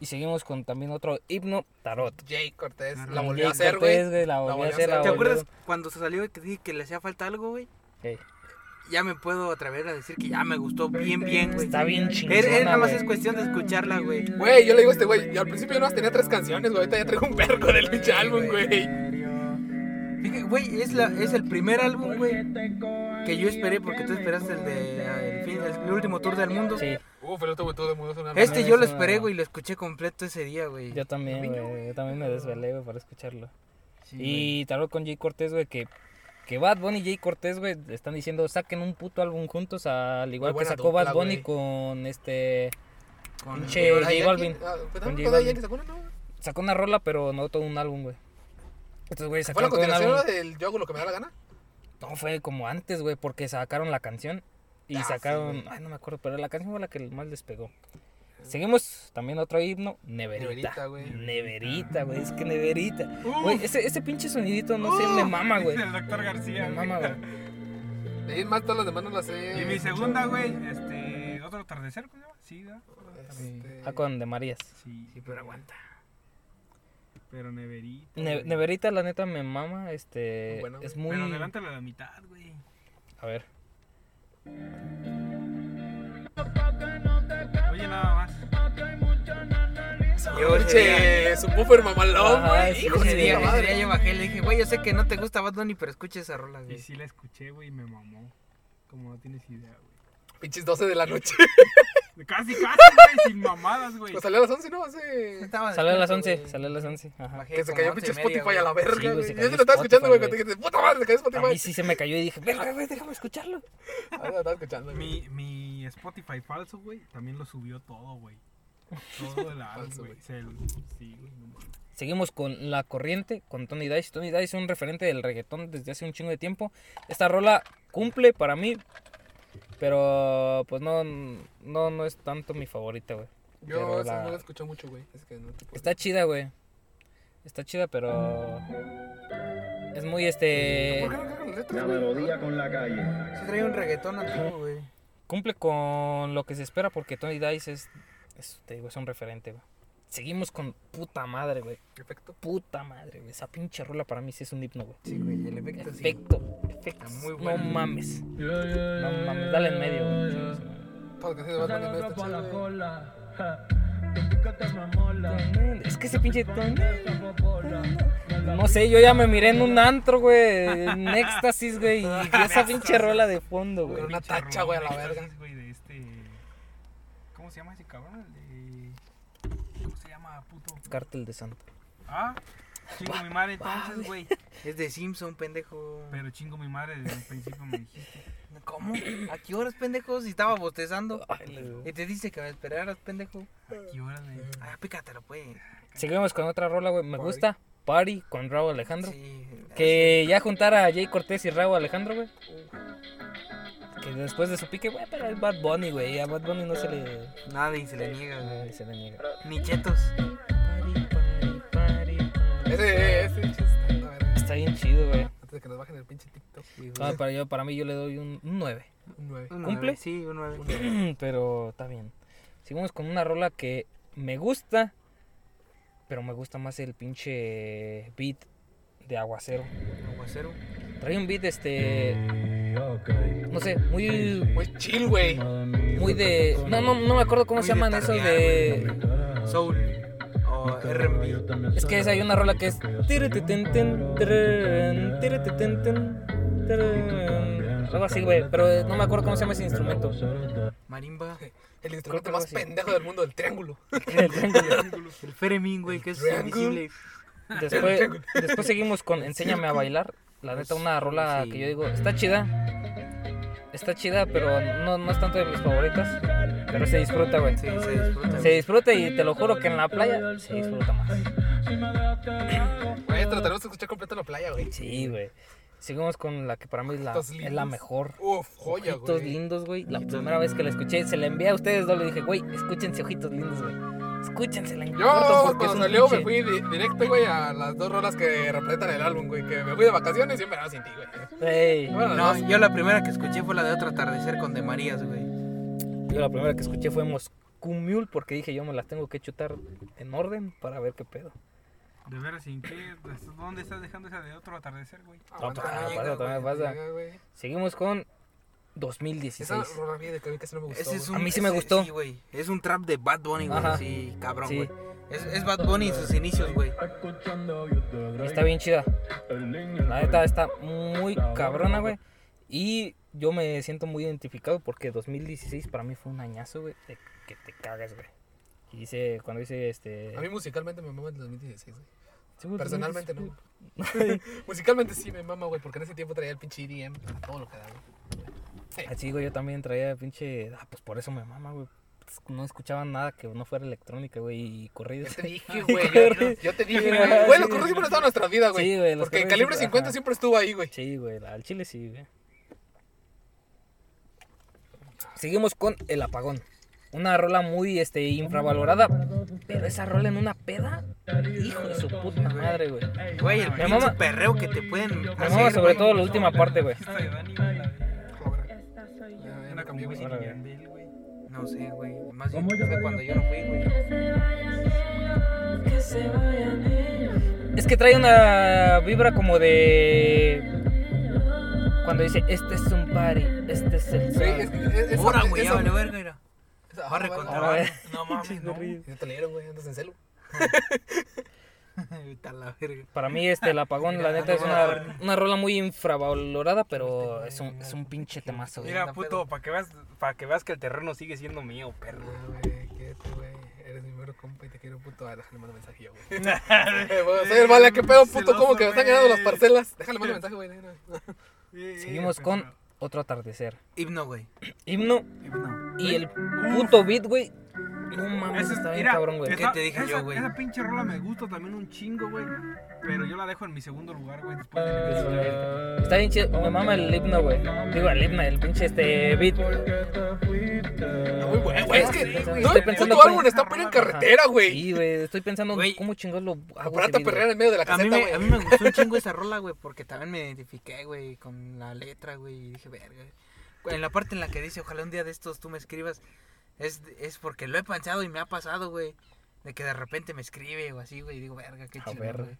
Y seguimos con también otro himno, Tarot. Jay Cortés la volvió a hacer, güey. La volvió a volvió a hacer. ¿Te acuerdas cuando se salió y que dije que le hacía falta algo, güey? Ya me puedo atrever a decir que ya me gustó bien, bien, güey. Está bien chingona, él nada más es cuestión de escucharla, güey. Güey, yo le digo a este güey. Y al principio yo nada más tenía tres canciones, güey. Ahorita ya traigo un vergo del pinche álbum, güey. Fíjate, Güey, es, la, es el primer álbum, güey, que yo esperé porque tú esperaste el de el, fin, el último tour del mundo. Sí, Uf, el otro güey todo de mundo es una Este es yo lo esperé, güey, y lo escuché completo ese día, güey. yo también, güey. Yo también me desvelé, güey, para escucharlo. Sí, Y Tarot con Jay Cortés, güey, que, que Bad Bunny y Jay Cortés, güey, están diciendo saquen un puto álbum juntos, al igual que sacó Bad Bunny güey. con este. con- pinche J Balvin. Ah, pues Con J Daddy Balvin. Sacó una, ¿no? Sacó una rola, pero no todo un álbum, güey. Estos ¿Fue la sacaron todo un continuación del Yo hago lo que me da la gana? No, fue como antes, güey, porque sacaron la canción y Ah, sacaron. güey. ay, no me acuerdo, pero la canción fue la que más les pegó. Seguimos también otro himno, Neverita. Neverita, güey. Neverita, güey, es que Neverita. Uf. Güey, ese, ese pinche sonidito, no sé, me mama, güey. El doctor García. Me mama, güey. De más todas las demás no las sé. Y mi segunda, güey, este. Otro atardecer, ¿cómo se llama? Sí, ¿verdad? Este, Ah, con de Marías. Sí, Sí, pero aguanta. pero Neverita. Ne- güey. Neverita, la neta, me mama, este. Muy buena, es muy. Pero adelántale a la mitad, güey. A ver. Oye, nada más. Yo Pinche, su buffer mamalón, güey. sí, Hijo ese de día, ese yo bajé y le dije, güey, yo sé que no te gusta Bad Bunny, pero escucha esa rola, Y güey. sí la escuché, güey, y me mamó. Como no tienes idea, güey. Pinches 12 de la noche. Casi, casi, güey, sin mamadas, güey. Pues salió a las 11, ¿no? Hace... Salió a las despierto, 11, güey. salió a las 11. Ajá. Bajé Que se cayó 11 pinche y media, Spotify a la verga, Sí, güey, güey. se Yo se lo estaba escuchando, güey, cuando dije, puta madre, se cayó A Spotify. mí sí se me cayó y dije, verga, güey, déjame escucharlo. Ah, lo estaba escuchando, güey. Mi, mi Spotify falso, güey, también lo subió todo, güey. Todo el álbum, Falso, güey. güey. Se- Sí, güey, no mames. Seguimos con La Corriente, con Tony Dice. Tony Dice es un referente del reggaetón desde hace un chingo de tiempo. Esta rola cumple para mí. Pero pues no, no, no es tanto mi favorita, güey. Yo Pero esa la- no la escucho mucho, güey. Es que no te puedo- Está chida, güey. Está chida, pero. Es muy este. ¿Por qué no cagan las letras, La melodía con la calle. Se trae un reggaetón antiguo, güey. Cumple con lo que se espera porque Tony Dice es. Es, te digo, es un referente, güey. Seguimos con puta madre, güey. Perfecto. Puta madre, güey. Esa pinche rola para mí sí es un himno, güey. Sí, güey, el efecto sí. Efecto, efecto. Está muy no bueno. mames. No mames, dale en medio, güey. No. Es que ese pinche No sé, yo ya me miré en un antro, güey, en éxtasis, güey, y esa pinche rola de fondo, güey. Una tacha, güey, a la verga. éxtasis, güey, de este... ¿Cómo se llama ese cabrón? El de... ¿Cómo se llama, puto? Cártel de Santa. Ah, chingo mi madre entonces, güey. Es de Simpson, pendejo. Pero chingo mi madre desde el principio me dijiste. ¿Cómo? ¿A qué horas, pendejo? Si estaba bostezando. Ay, Y te dice que me esperaras, pendejo. ¿A qué hora me... Ah, pícatelo, pues. Seguimos con otra rola, güey, me gusta. Party con Raúl Alejandro. Sí. Que ya juntara a Jay Cortés y Raúl Alejandro, güey. Que después de su pique, güey, pero es Bad Bunny, güey. A Bad Bunny no se le, Nadie se le niega, güey. se le niega. Ni chetos. Ese, ese chiste está bien chido, güey. Antes de que nos bajen el pinche TikTok. Sí, Ah, güey. para, yo, para mí yo le doy un, un 9. Un 9. Un ¿Cumple? Sí, un nueve. pero está bien. Seguimos con una rola que me gusta, pero me gusta más el pinche beat de Aguacero. Aguacero. Trae un beat, este, no sé, muy, Muy chill, güey. muy de, no, no, no me acuerdo cómo Muy se llaman esos de, Soul. O R&B. es que es- hay una rola que es, algo así, güey, pero no me acuerdo cómo se llama ese instrumento. Marimba. El instrumento más pendejo del mundo, el triángulo. El Feremín, güey, que es invisible. Después, después seguimos con Enséñame a bailar. La neta, una rola Sí. que yo digo, está chida. Está chida, pero no, no es tanto de mis favoritas. Pero se disfruta, güey. Sí, se disfruta. Se disfruta y te lo juro que en la playa se disfruta más. Güey, tenemos que escuchar completo en la playa, güey. Sí, güey. Seguimos con la que para mí es la, es la mejor. Uf, joya, Ojitos güey. lindos, güey. La primera vez que la escuché, se la envié a ustedes dos. Le dije, güey, escúchense Ojitos lindos, güey. Escúchensela en Yo, cuando salió, me fui di- directo, güey, a las dos rolas que representan el álbum, güey. Que me fui de vacaciones y siempre sin ti, güey. Ey. Bueno, No, yo la primera que escuché fue la de Otro Atardecer con De Marías, güey. Yo la primera que escuché fue Moscú Mule porque dije yo me las tengo que chutar en orden para ver qué pedo. De veras, ¿en qué? ¿Dónde estás dejando esa de otro atardecer, güey? Ah, no pasa, todavía pasa. Seguimos con Esa 2016. rola mía de que a mí casi no me gustó. Ese es güey. un, A mí sí me gustó. Sí, güey. Es un trap de Bad Bunny, güey. Sí, cabrón, Sí. güey. Es, es Bad Bunny en sus inicios, güey. Está bien chida. La neta está muy cabrona, güey. Y yo me siento muy identificado porque 2016 para mí fue un añazo, güey, de que te cagas, güey. Y dice, cuando dice este... A mí musicalmente me mama el 2016, güey. Sí, güey, Personalmente no. 2016, güey. musicalmente sí me mama, güey, porque en ese tiempo traía el pinche EDM a todo lo que da, güey. Así, güey, yo también traía pinche... Ah, pues por eso me mama, güey. Pues, No escuchaba nada que no fuera electrónica, güey, y corridos. Yo te dije, güey. Yo, yo te dije, güey. Güey, los corridos siempre estado en nuestra vida, güey. Sí, güey, los Porque corridos Calibre siempre- 50 ajá. siempre estuvo ahí, güey. Sí, güey, al chile sí, güey. Seguimos con El Apagón. Una rola muy este, infravalorada. Pero esa rola en una peda, hijo de su puta madre, güey. Güey, el mama- perreo que te pueden Me sobre todo la última parte, güey. Güey. Órale. Yandel, güey. No sé, güey. Más bien fue cuando yo no fui, güey. Es que trae una vibra como de. Cuando dice, este es un party, este es el. Sí, es que es- esa- Ahora, güey, ya vale verga, mira. esa- Va a ajá, recontar. Ahora, güey. No mames, no. Ya te leyeron, güey, andas en celo. Está la verga. Para mí, este, el apagón, la neta, es una, una rola muy infravalorada, pero es un, es un pinche temazo, güey. Mira, puto, para que, veas, para que veas que el terreno sigue siendo mío, perro. Ah, güey, quédate, güey. Eres mi mero compa y te quiero, puto. Ah, déjale mando mensaje yo, güey. Soy el vale, ¿qué pedo, puto? ¿Cómo que me están ganando las parcelas? Déjale mando mensaje, güey. Seguimos con otro atardecer. Himno, güey. Himno Himno. y el puto beat, güey. No mames, está bien mira, cabrón, güey. ¿Qué esa- te dije esa- yo, güey? Esa pinche rola me gusta también un chingo, güey. Pero yo la dejo en mi segundo lugar, güey. Después de Está bien chido. Me mama el himno, güey. Digo, el himno, el pinche este beat. Está muy bueno, güey. Es que Estoy no, pensando tu cómo- álbum está poniendo en carretera, güey. Sí, güey. Estoy pensando Güey. cómo chingados lo hago. A beat, perrear en medio de la caseta, me, a mí güey. me gustó un chingo esa rola, güey, porque también me identifiqué, güey, con la letra, güey, y dije, verga. En la parte en la que dice, ojalá un día de estos tú me escribas, es, es porque lo he pensado y me ha pasado, güey, de que de repente me escribe o así, güey, y digo, verga, qué chido, güey.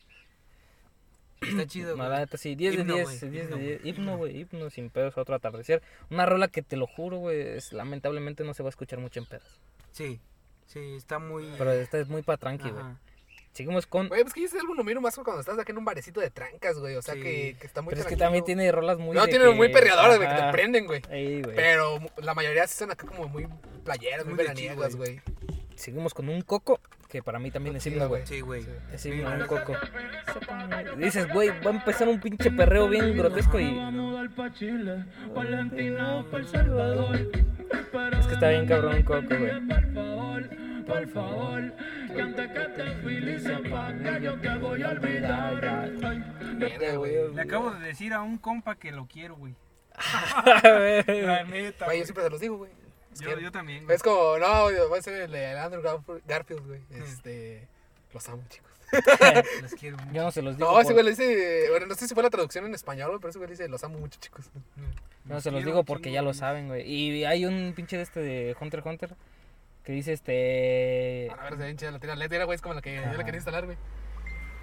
Está chido, güey. neta sí, 10 de Himno, 10, güey, 10 de himno, 10. güey, Himno, güey, himno sin pedos, otro atardecer. Una rola que te lo juro, güey, lamentablemente no se va a escuchar mucho en pedos. Sí, sí, está muy... Pero esta es muy pa' tranqui, güey. Seguimos con... Güey, pues que ese álbum lo miro más cuando estás acá en un barecito de trancas, güey. O sea, Sí. que, que está muy Pero es que también tiene rolas muy... No, tiene que- muy perreadoras, güey, que te prenden, güey. Ey, güey. Pero la mayoría sí son acá como muy playeras, muy Muy veraniegas, güey. Seguimos con un coco, que para mí también es Sí, himno, güey. Sí, güey. Sí. Es himno, un coco. Dices, güey, va a empezar un pinche perreo bien grotesco y... Es que está bien cabrón un coco, güey. Por favor, feliz apaga, yo te voy a olvidar güey. Le acabo de decir a un compa que lo quiero, güey. A ver. La neta. Güey, güey. yo siempre se los digo, güey. Los Yo, quiero. yo también, güey. Es como, no, va a ser el de Andrew Garf- Garfield, güey. Este. Los amo, chicos. Los quiero mucho. Yo no se los digo. No, ese por- güey le dice. Bueno, no sé si fue la traducción en español, güey, pero ese güey le dice, los amo mucho, chicos. Yo no se los quiero digo un porque chingo, ya lo güey. saben, güey. Y hay un pinche de este de Hunter x Hunter que dice este... A ver, se hincha la tira letra, güey, es como la que yo le quería instalar, güey.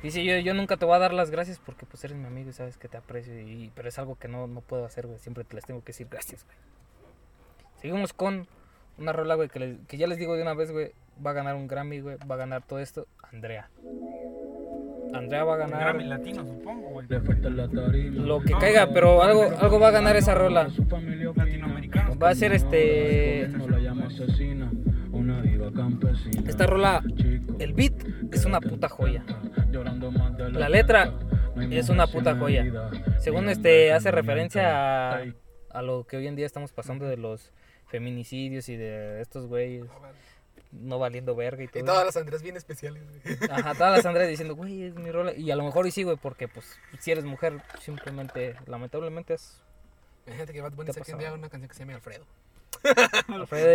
Dice, yo, yo nunca te voy a dar las gracias porque pues eres mi amigo y sabes que te aprecio. Y, pero es algo que no, no puedo hacer, güey. Siempre te les tengo que decir gracias, güey. Seguimos con una rola, güey, que, les- que ya les digo de una vez, güey. Va a ganar un Grammy, güey. Va a ganar todo esto. Andrea. Andrea va a ganar Grammy latino, supongo, güey. Le falta la tarima. lo que caiga, pero algo, algo va a ganar esa rola. Su familia. Va a ser este... No la llama asesina. Esta rola, el beat es una puta joya. La letra es una puta joya. Según este, hace referencia a, a lo que hoy en día estamos pasando de los feminicidios y de estos güeyes no valiendo verga y todo. Y todas las Andrés bien especiales, güey. Ajá, todas las Andreas diciendo, güey, es mi rola. Y a lo mejor y sí, güey, porque pues si eres mujer, simplemente, lamentablemente es Imagínate que Bad Bunny ¿Qué saque un día una canción que se llama Alfredo.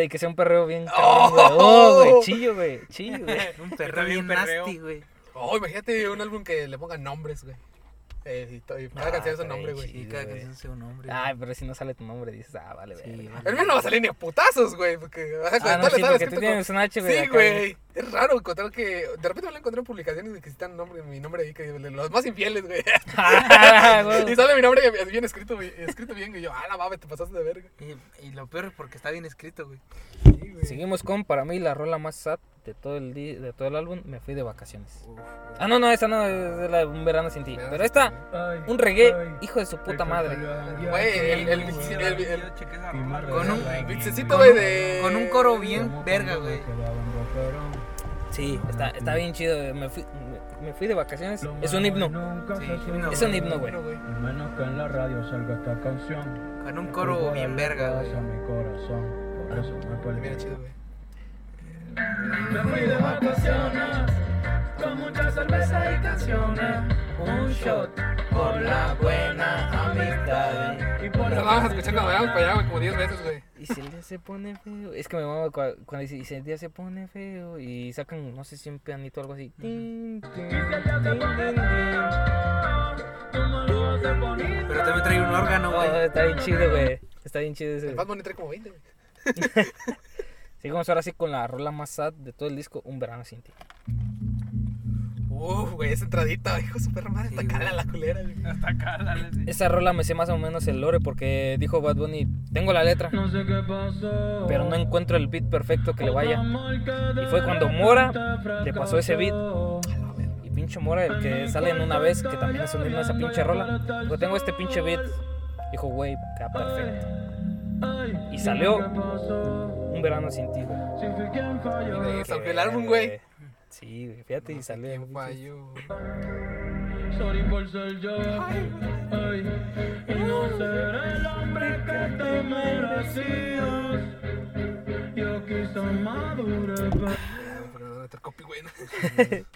Y que sea un perreo bien cabrón, güey. Oh, güey, chillo, güey, chillo, güey. Un perreo bien nasty, güey. Oh, imagínate un álbum que le pongan nombres, güey. Eh, y, cada Ah, canción es un nombre, güey. Sí, cada canción sea un nombre. Ay, pero si no sale tu nombre, dices, ah, vale, Sí, güey. vale. El mío no va a salir ni a putazos, güey, porque... Ah, no, sí, porque tú tienes con- un H, güey. Sí, güey. Es raro encontrar que... De repente me lo encontré en publicaciones de que citan nombre, mi nombre ahí, que de los más infieles, güey. Ah, güey. y sale mi nombre bien escrito, güey. Escrito bien, güey. Yo, ah, la mames, te pasaste de verga. Y, y lo peor es porque está bien escrito, güey. Sí, güey. Seguimos con, para mí, la rola más sad de todo el de todo el álbum, Me Fui de Vacaciones. Ah, no, no, esa no, es de la de Un Verano Sin Ti. Verano Pero esta, un reggae, hijo de su puta madre. Güey, el, el, el, el. Con un-. Con un coro bien verga, güey. Sí, está, está bien chido. Me fui, me, me fui de vacaciones. Es un himno. Sí, himno. Es un himno, güey. Menos que en la radio salga esta canción. Con un coro bien verga, güey. Pasa mi corazón. Por eso me. Mira, chido, güey. Me fui de vacaciones con mucha cerveza y canciones. Un shot por la buena amistad. Y por vamos a escuchar cuando vayamos para allá, güey, como 10 veces, güey. Y si el día se pone feo. Es que me cua- cuando dice, y si el día se pone feo. Y sacan, no sé si un pianito o algo así. Tin, tin, tin, tin, tin. Pero también trae un órgano, Oh, güey. está bien chido, güey. Está bien chido El ese. Bad Bunny trae como 20, güey. Sigamos ahora sí con la rola más sad de todo el disco, Un Verano Sin Ti. Uf, güey, esa entradita, hijo, su perra madre, Sí, está cala la culera, güey. Dale, sí. Esa rola me sé más o menos el lore porque dijo Bad Bunny, tengo la letra, No sé qué pasó. pero no encuentro el beat perfecto que le vaya. Y fue cuando Mora le pasó ese beat. Y pinche Mora, el que sale en una vez, que también es un himno esa pinche rola. Dijo, tengo este pinche beat. Dijo, güey, queda perfecto. Y salió Un Verano Sin Ti, güey. Y el álbum, güey. Sí, güey, fíjate, y No sé salió. quién falló. Sorry por ser yo. Ay, y no ser el hombre que te merecías. Yo quise poquito madura. pa- Pero no meter copy, güey. ¿no?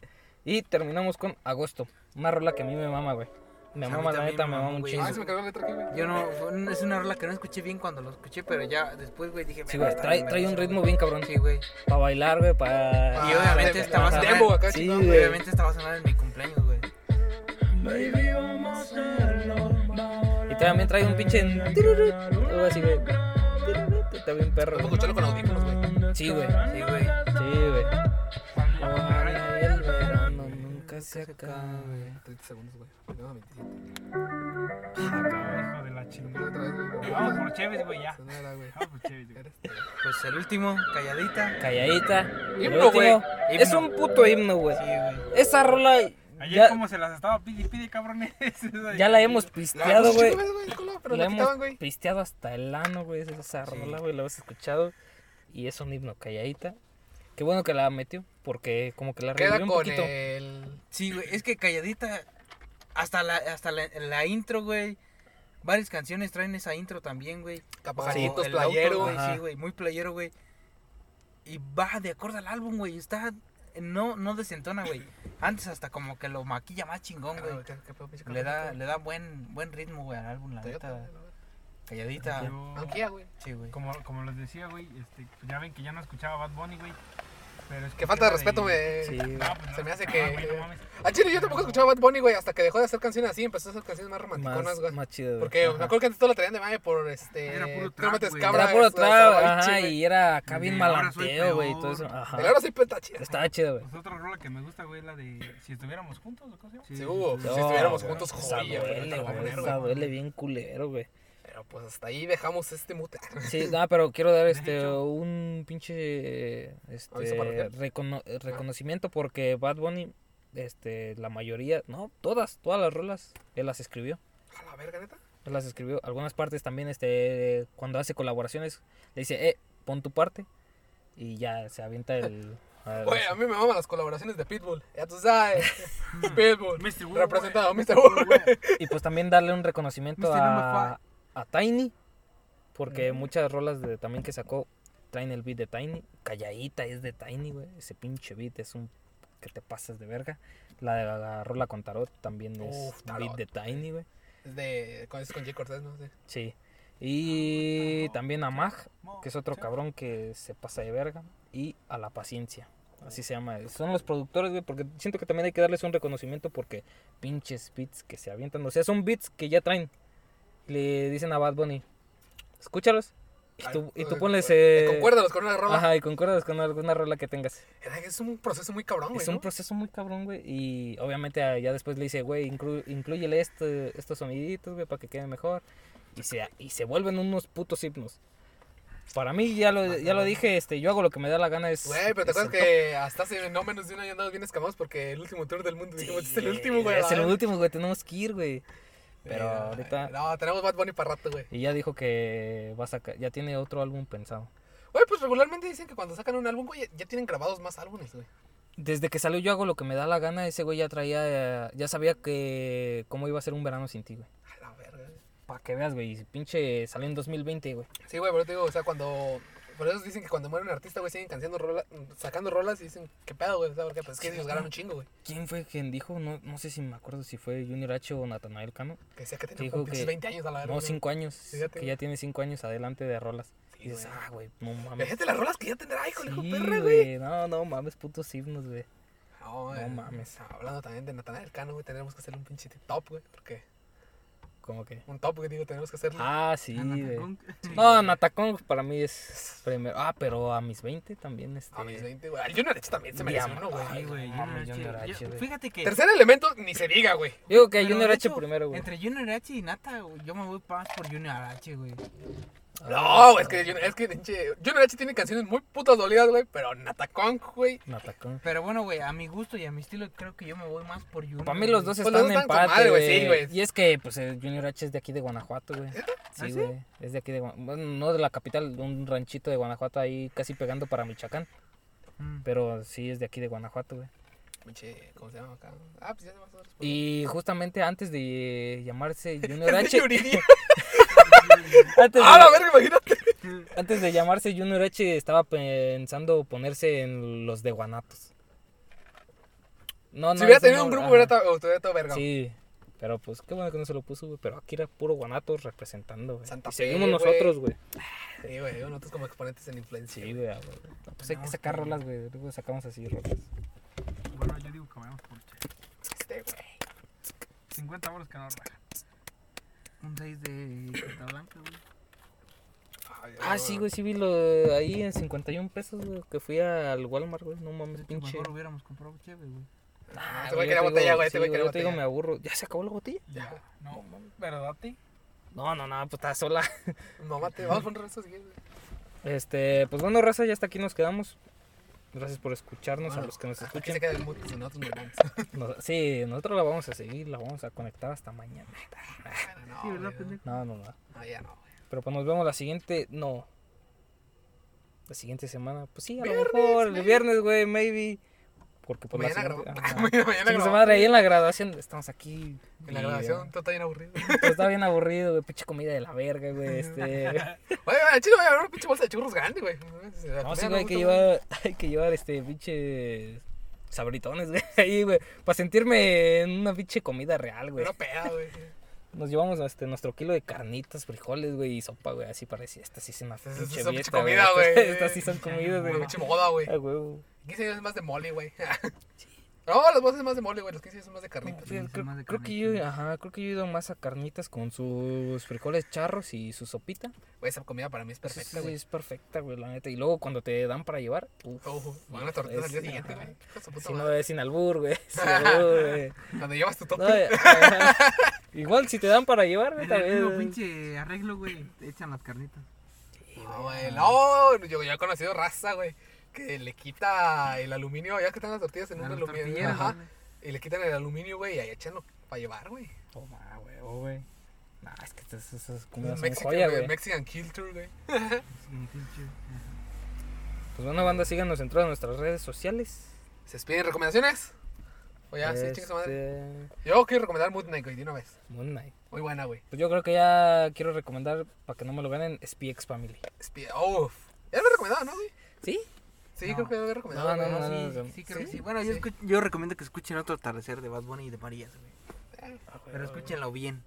Y terminamos con Agosto. Una rola que a mí me mama, güey. Me mama, la neta, me mama, chingo. Ah, se me quedó la letra aquí, güey. Yo no, es una rola que no escuché bien cuando lo escuché, pero ya después, güey, dije... Sí, "Verga, güey, trae, trae un verga". ritmo bien cabrón. Sí, güey. Para bailar, güey, para... Y obviamente Ah, estaba sonando- Sí, chingón, güey. Obviamente esta va a sonar en mi cumpleaños, güey. Baby, vamos a hacerlo. Y también trae un pinche... Algo así, güey. Está bien perro. Vamos a escucharlo con audífonos, güey. Sí, güey. Sí, güey. Sí, güey. Se acabe. 30 segundos, güey. No, 27. Hijo de la Otra chingada. Vamos por Chévez, güey, ya. Sonora, güey. Vamos por Chévez, güey. Pues el último, calladita. Calladita. El Himno, güey. último, Es un puto himno, güey. Sí, güey. Esa rola Ayer ya, como se las estaba pide y pide, cabrones. ya la hemos pisteado, güey. Pero La la quitaban, hemos güey. pisteado hasta el ano, güey. Esa rola, güey, la hemos escuchado. Y es un himno calladita. Qué bueno que la metió, porque como que la Queda revivió un con poquito. el. Sí, güey, es que calladita, hasta la, hasta la, la intro, güey. Varias canciones traen esa intro también, güey. Auto, playero. güey. Sí, güey, muy playero, güey. Y va de acuerdo al álbum, güey. Está, no, no desentona, güey. Antes hasta como que lo maquilla más chingón, Ah, güey. güey, ¿qué- qué pedo, pinche Le da, le da buen, buen ritmo, güey, al álbum, la neta. Calladita. Yo- Aunque ya, güey. Sí, güey. Como, como les decía, güey, este, pues ya ven que ya no escuchaba Bad Bunny, güey. Pero es Que falta de respeto, güey. me. Sí, No, pues no. Se me hace Ah, que. güey, no mames. A Chile yo tampoco escuchaba Bad Bunny, güey, hasta que dejó de hacer canciones así, empezó a hacer canciones más romanticonas, más, güey. más chido, güey. Porque Ajá. me acuerdo que antes todo lo traían de mame por este. Era puro trap, güey. cabra, Era puro trap, ajá, güey. y era acá bien malanteo, güey, y todo eso. Ajá. Pero ahora sí está chida. Estaba chido, güey. Pues otra rola que me gusta, güey, es la de Si estuviéramos juntos, ¿o cómo se llama? Sí, hubo. sí, Si estuviéramos juntos, joya, güey, esa duele bien culero, güey. Pero pues hasta ahí dejamos este mute. Sí, no, pero quiero dar este un pinche este recono- eh, reconocimiento porque Bad Bunny este la mayoría, no, todas, todas las rolas él las escribió. A la verga, neta. Él las escribió. Algunas partes también este cuando hace colaboraciones le dice, "Eh, pon tu parte." Y ya se avienta el a- Güey, a mí me maman las colaboraciones de Pitbull. Ya tú sabes. Pitbull. Mr. Wu, Representado. Mr. Güey. Y pues también darle un reconocimiento a, a Tiny. Porque muchas rolas de, también que sacó traen el beat de Tiny. Calladita es de Tiny, güey. Ese pinche beat es un que te pasas de verga. La de la, rola con Tarot también es Uf, beat Tarot. de Tiny, güey. Es de. Con, es con Jay Cortez, ¿no? Sí. Sí. Y también a Mag, que es otro cabrón que se pasa de verga. Y a La Paciencia. Así se llama. Son los productores, güey, porque siento que también hay que darles un reconocimiento porque pinches beats que se avientan. O sea, son beats que ya traen. Le dicen a Bad Bunny, escúchalos. Y tú, y tú Ay, ponles... eh, Concuérdalos con una rola. Ajá, y concuerdas con alguna rola que tengas. Es un proceso muy cabrón, güey. Es un ¿no? proceso muy cabrón, güey. Y obviamente ah, ya después le dice, güey, inclu- incluyele este, estos soniditos, güey, para que quede mejor. Y se, y se vuelven unos putos himnos. Para mí, ya lo, ya lo dije, este, yo hago lo que me da la gana. Es, Güey, pero te acuerdas que hasta hace no menos de un año andamos bien escamados porque el último tour del mundo dijimos, este es el último, güey. Es el verga". último, güey, tenemos que ir, güey. Pero ahorita... No, tenemos Bad Bunny para rato, güey. Y ya dijo que va a sacar, ya tiene otro álbum pensado. Güey, pues regularmente dicen que cuando sacan un álbum, güey, ya tienen grabados más álbumes, güey. Desde que salió yo hago lo que me da la gana, ese güey ya traía, ya sabía que cómo iba a ser un verano sin ti, güey. A la verga. Para que veas, güey, pinche salió en 2020, güey. Sí, güey, pero te digo, o sea, cuando. Por eso dicen que cuando muere un artista, güey, siguen cansando rola- sacando rolas y dicen, ¿qué pedo, güey? O sea, porque pues es que ellos ganan un chingo, güey. ¿Quién fue quien dijo? No, no sé si me acuerdo si fue Junior H o Natanael Cano. Que sea que Dijo como pinches que- 20 años a la verga. No, güey. cinco años. Fíjate, que ya tiene cinco años adelante de rolas. Sí, y dices, güey. ah, güey, no mames. Imagínate las rolas que ya tendrá, hijo, hijo perra, güey. No, no mames, putos himnos, güey. No, No eh, mames. Hablando también de Natanael Cano, güey, tenemos que hacerle un pinche top, güey. Porque ¿Cómo que? un top, güey, digo, tenemos que hacerle. Ah, sí, güey. Natacón. No, Natacón para mí es primero. Ah, pero a mis 20 también, este. A mis 20, güey. Al Junior H también se merece Diam- uno, güey. Sí, güey. Junior H. Fíjate que. Tercer elemento, ni se diga, güey. Digo que Pero, Junior de H hecho, primero, güey. Entre Junior H y Nata, güey, yo me voy más por Junior H, güey. No, es que, Junior- es que Junior H tiene canciones muy putas dolidas, güey. Pero Natacón, güey. Natacón. Pero bueno, güey, a mi gusto y a mi estilo, creo que yo me voy más por Junior. Para mí los dos Pues están los dos en están empate, madre, güey, güey. sí, güey. Y es que, pues, el Junior H es de aquí de Guanajuato, güey. ¿Ah, Sí, sí? güey. Es de aquí de Guanajuato. Bueno, no de la capital, de un ranchito de Guanajuato ahí casi pegando para Michoacán. Mm. Pero sí es de aquí de Guanajuato, güey. Pinche, ¿cómo se llama acá? Ah, pues ya se va a Y justamente antes de llamarse Junior H, Antes ¡Ah, la de, verga, imagínate! antes de llamarse Junior H estaba pensando ponerse en los de Guanatos. No, no. Si hubiera tenido un grupo, hubiera estado hubiera estado verga. Sí, pero pues qué bueno que no se lo puso, güey. Pero aquí era puro Guanatos representando, güey. Santa Y seguimos nosotros, güey. Sí, güey, nosotros como exponentes en influencia. Sí, güey. ah, güey. No, pues hay que sacar rolas, güey. Luego sacamos así rolas. Bueno, yo digo que vayamos por che. Este, güey. 50 euros que no rajan. Un 6 de carta blanca, güey. Ay, Ah, sí, güey, sí vi lo ahí en 51 pesos, güey. Que fui al Walmart, güey. No mames, Es que pinche. Mejor hubiéramos comprado chévere, güey. Ah, Este güey yo quería te botella, digo- güey, este sí, güey quería yo te digo, botella. me aburro. ¿Ya se acabó la botella? Ya. No, pero date. No, no, no, pues está sola. Mamate, vamos a poner esto si quieres, güey. Este, pues bueno, raza, ya hasta aquí nos quedamos. Gracias por escucharnos, a los que nos Aquí escuchen. se queda el mute, si nosotros nos vamos. Sí, nosotros la vamos a seguir, la vamos a conectar hasta mañana. Bueno, no, Sí. No, no, no. No, ya no, güey. Pero pues nos vemos la siguiente, no. La siguiente semana, pues sí, a lo mejor, el viernes, güey, maybe. Porque pues Mañana la siguiente- ajá. Mañana su grabamos. madre, ahí en la graduación estamos aquí. En la y, eh, todo está bien aburrido. pues, está bien aburrido, güey, pinche comida de la verga, güey, este... Oye, güey, chido, voy a una pinche bolsa de churros grande, güey. La No, sí, güey, hay que llevar, hay que llevar, este, pinche... Sabritones, güey, ahí, güey, para sentirme en una pinche comida real, güey. Una peda, güey. Nos llevamos este, nuestro kilo de carnitas, frijoles, güey, y sopa, güey, así para decir, esta sí es una pinche es una pinche dieta, comida, güey. Estas sí son comidas, Una güey. pinche moda, güey. Ah, güey. 15 días es más de mole, güey. No, las bolsas es más de mole, güey. Los 15 días son más de carnitas. Sí, creo, más de creo que yo, ajá, creo que yo he ido más a carnitas con sus frijoles charros y su sopita. Güey, esa comida para mí es perfecta, sí güey. es perfecta, güey, la neta. Y luego cuando te dan para llevar, uf, Ojo, van las tortillas al día siguiente, güey. Si no es sin albur, güey. sin albur, güey. Cuando llevas tu tope. No. Igual si te dan para llevar, güey, el pinche arreglo, güey. Te echan las carnitas. No, güey. No, yo ya he conocido raza, güey. Que le quita el aluminio. Ya que están las tortillas en un aluminio. Ajá. güey. Y le quitan el aluminio, güey. Y ahí echanlo para llevar, güey. Toma, güey, oh, güey. Nah, es que estas, esas comidas son Mexican, joya, güey. güey. Mexican Culture, güey. Pues bueno, banda, síganos en todas nuestras redes sociales. ¿Se despiden recomendaciones? O ya, sí, chinga su madre. Este, Yo quiero recomendar Moon Knight, güey, de una vez. Moon Knight. Muy buena, güey. Pues yo creo que ya quiero recomendar, para que no me lo ganen, SPX Family. Espía- Uf. Ya lo he recomendado, ¿no, güey? ¿Sí? Sí, No. creo que lo recomendado. No, no, no, sí, no, sí, creo que ¿Sí? sí. Bueno, yo, Sí. escuch- yo recomiendo que escuchen otro atardecer de Bad Bunny y de Marías, güey. Pero escúchenlo bien.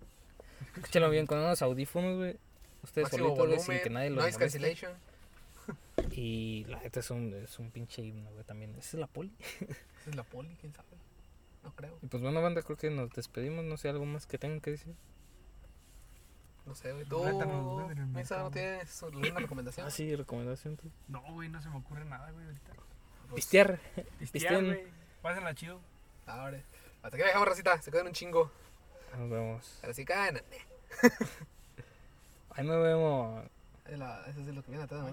Escúchenlo bien con unos audífonos, güey. Ustedes solitos, güey, sin que nadie los noise cancellation. Y la neta es un, es un pinche himno, güey, también. Esa es la poli. Esa es la poli, quién sabe. No creo. Y pues bueno, banda, creo que nos despedimos. No sé, algo más que tengan que decir. No sé, güey. Tú, Misa, ¿no tienes alguna recomendación? Ah, sí, recomendación. tú. No, güey, no se me ocurre nada, güey, ahorita. Pues, Pistear. Pistear, güey. Pásenla chido. Ahora. Hasta que dejamos, racita. Se quedan un chingo. Nos vemos. Ahora sí caen. Ahí nos vemos. Eso es lo que viene atrás.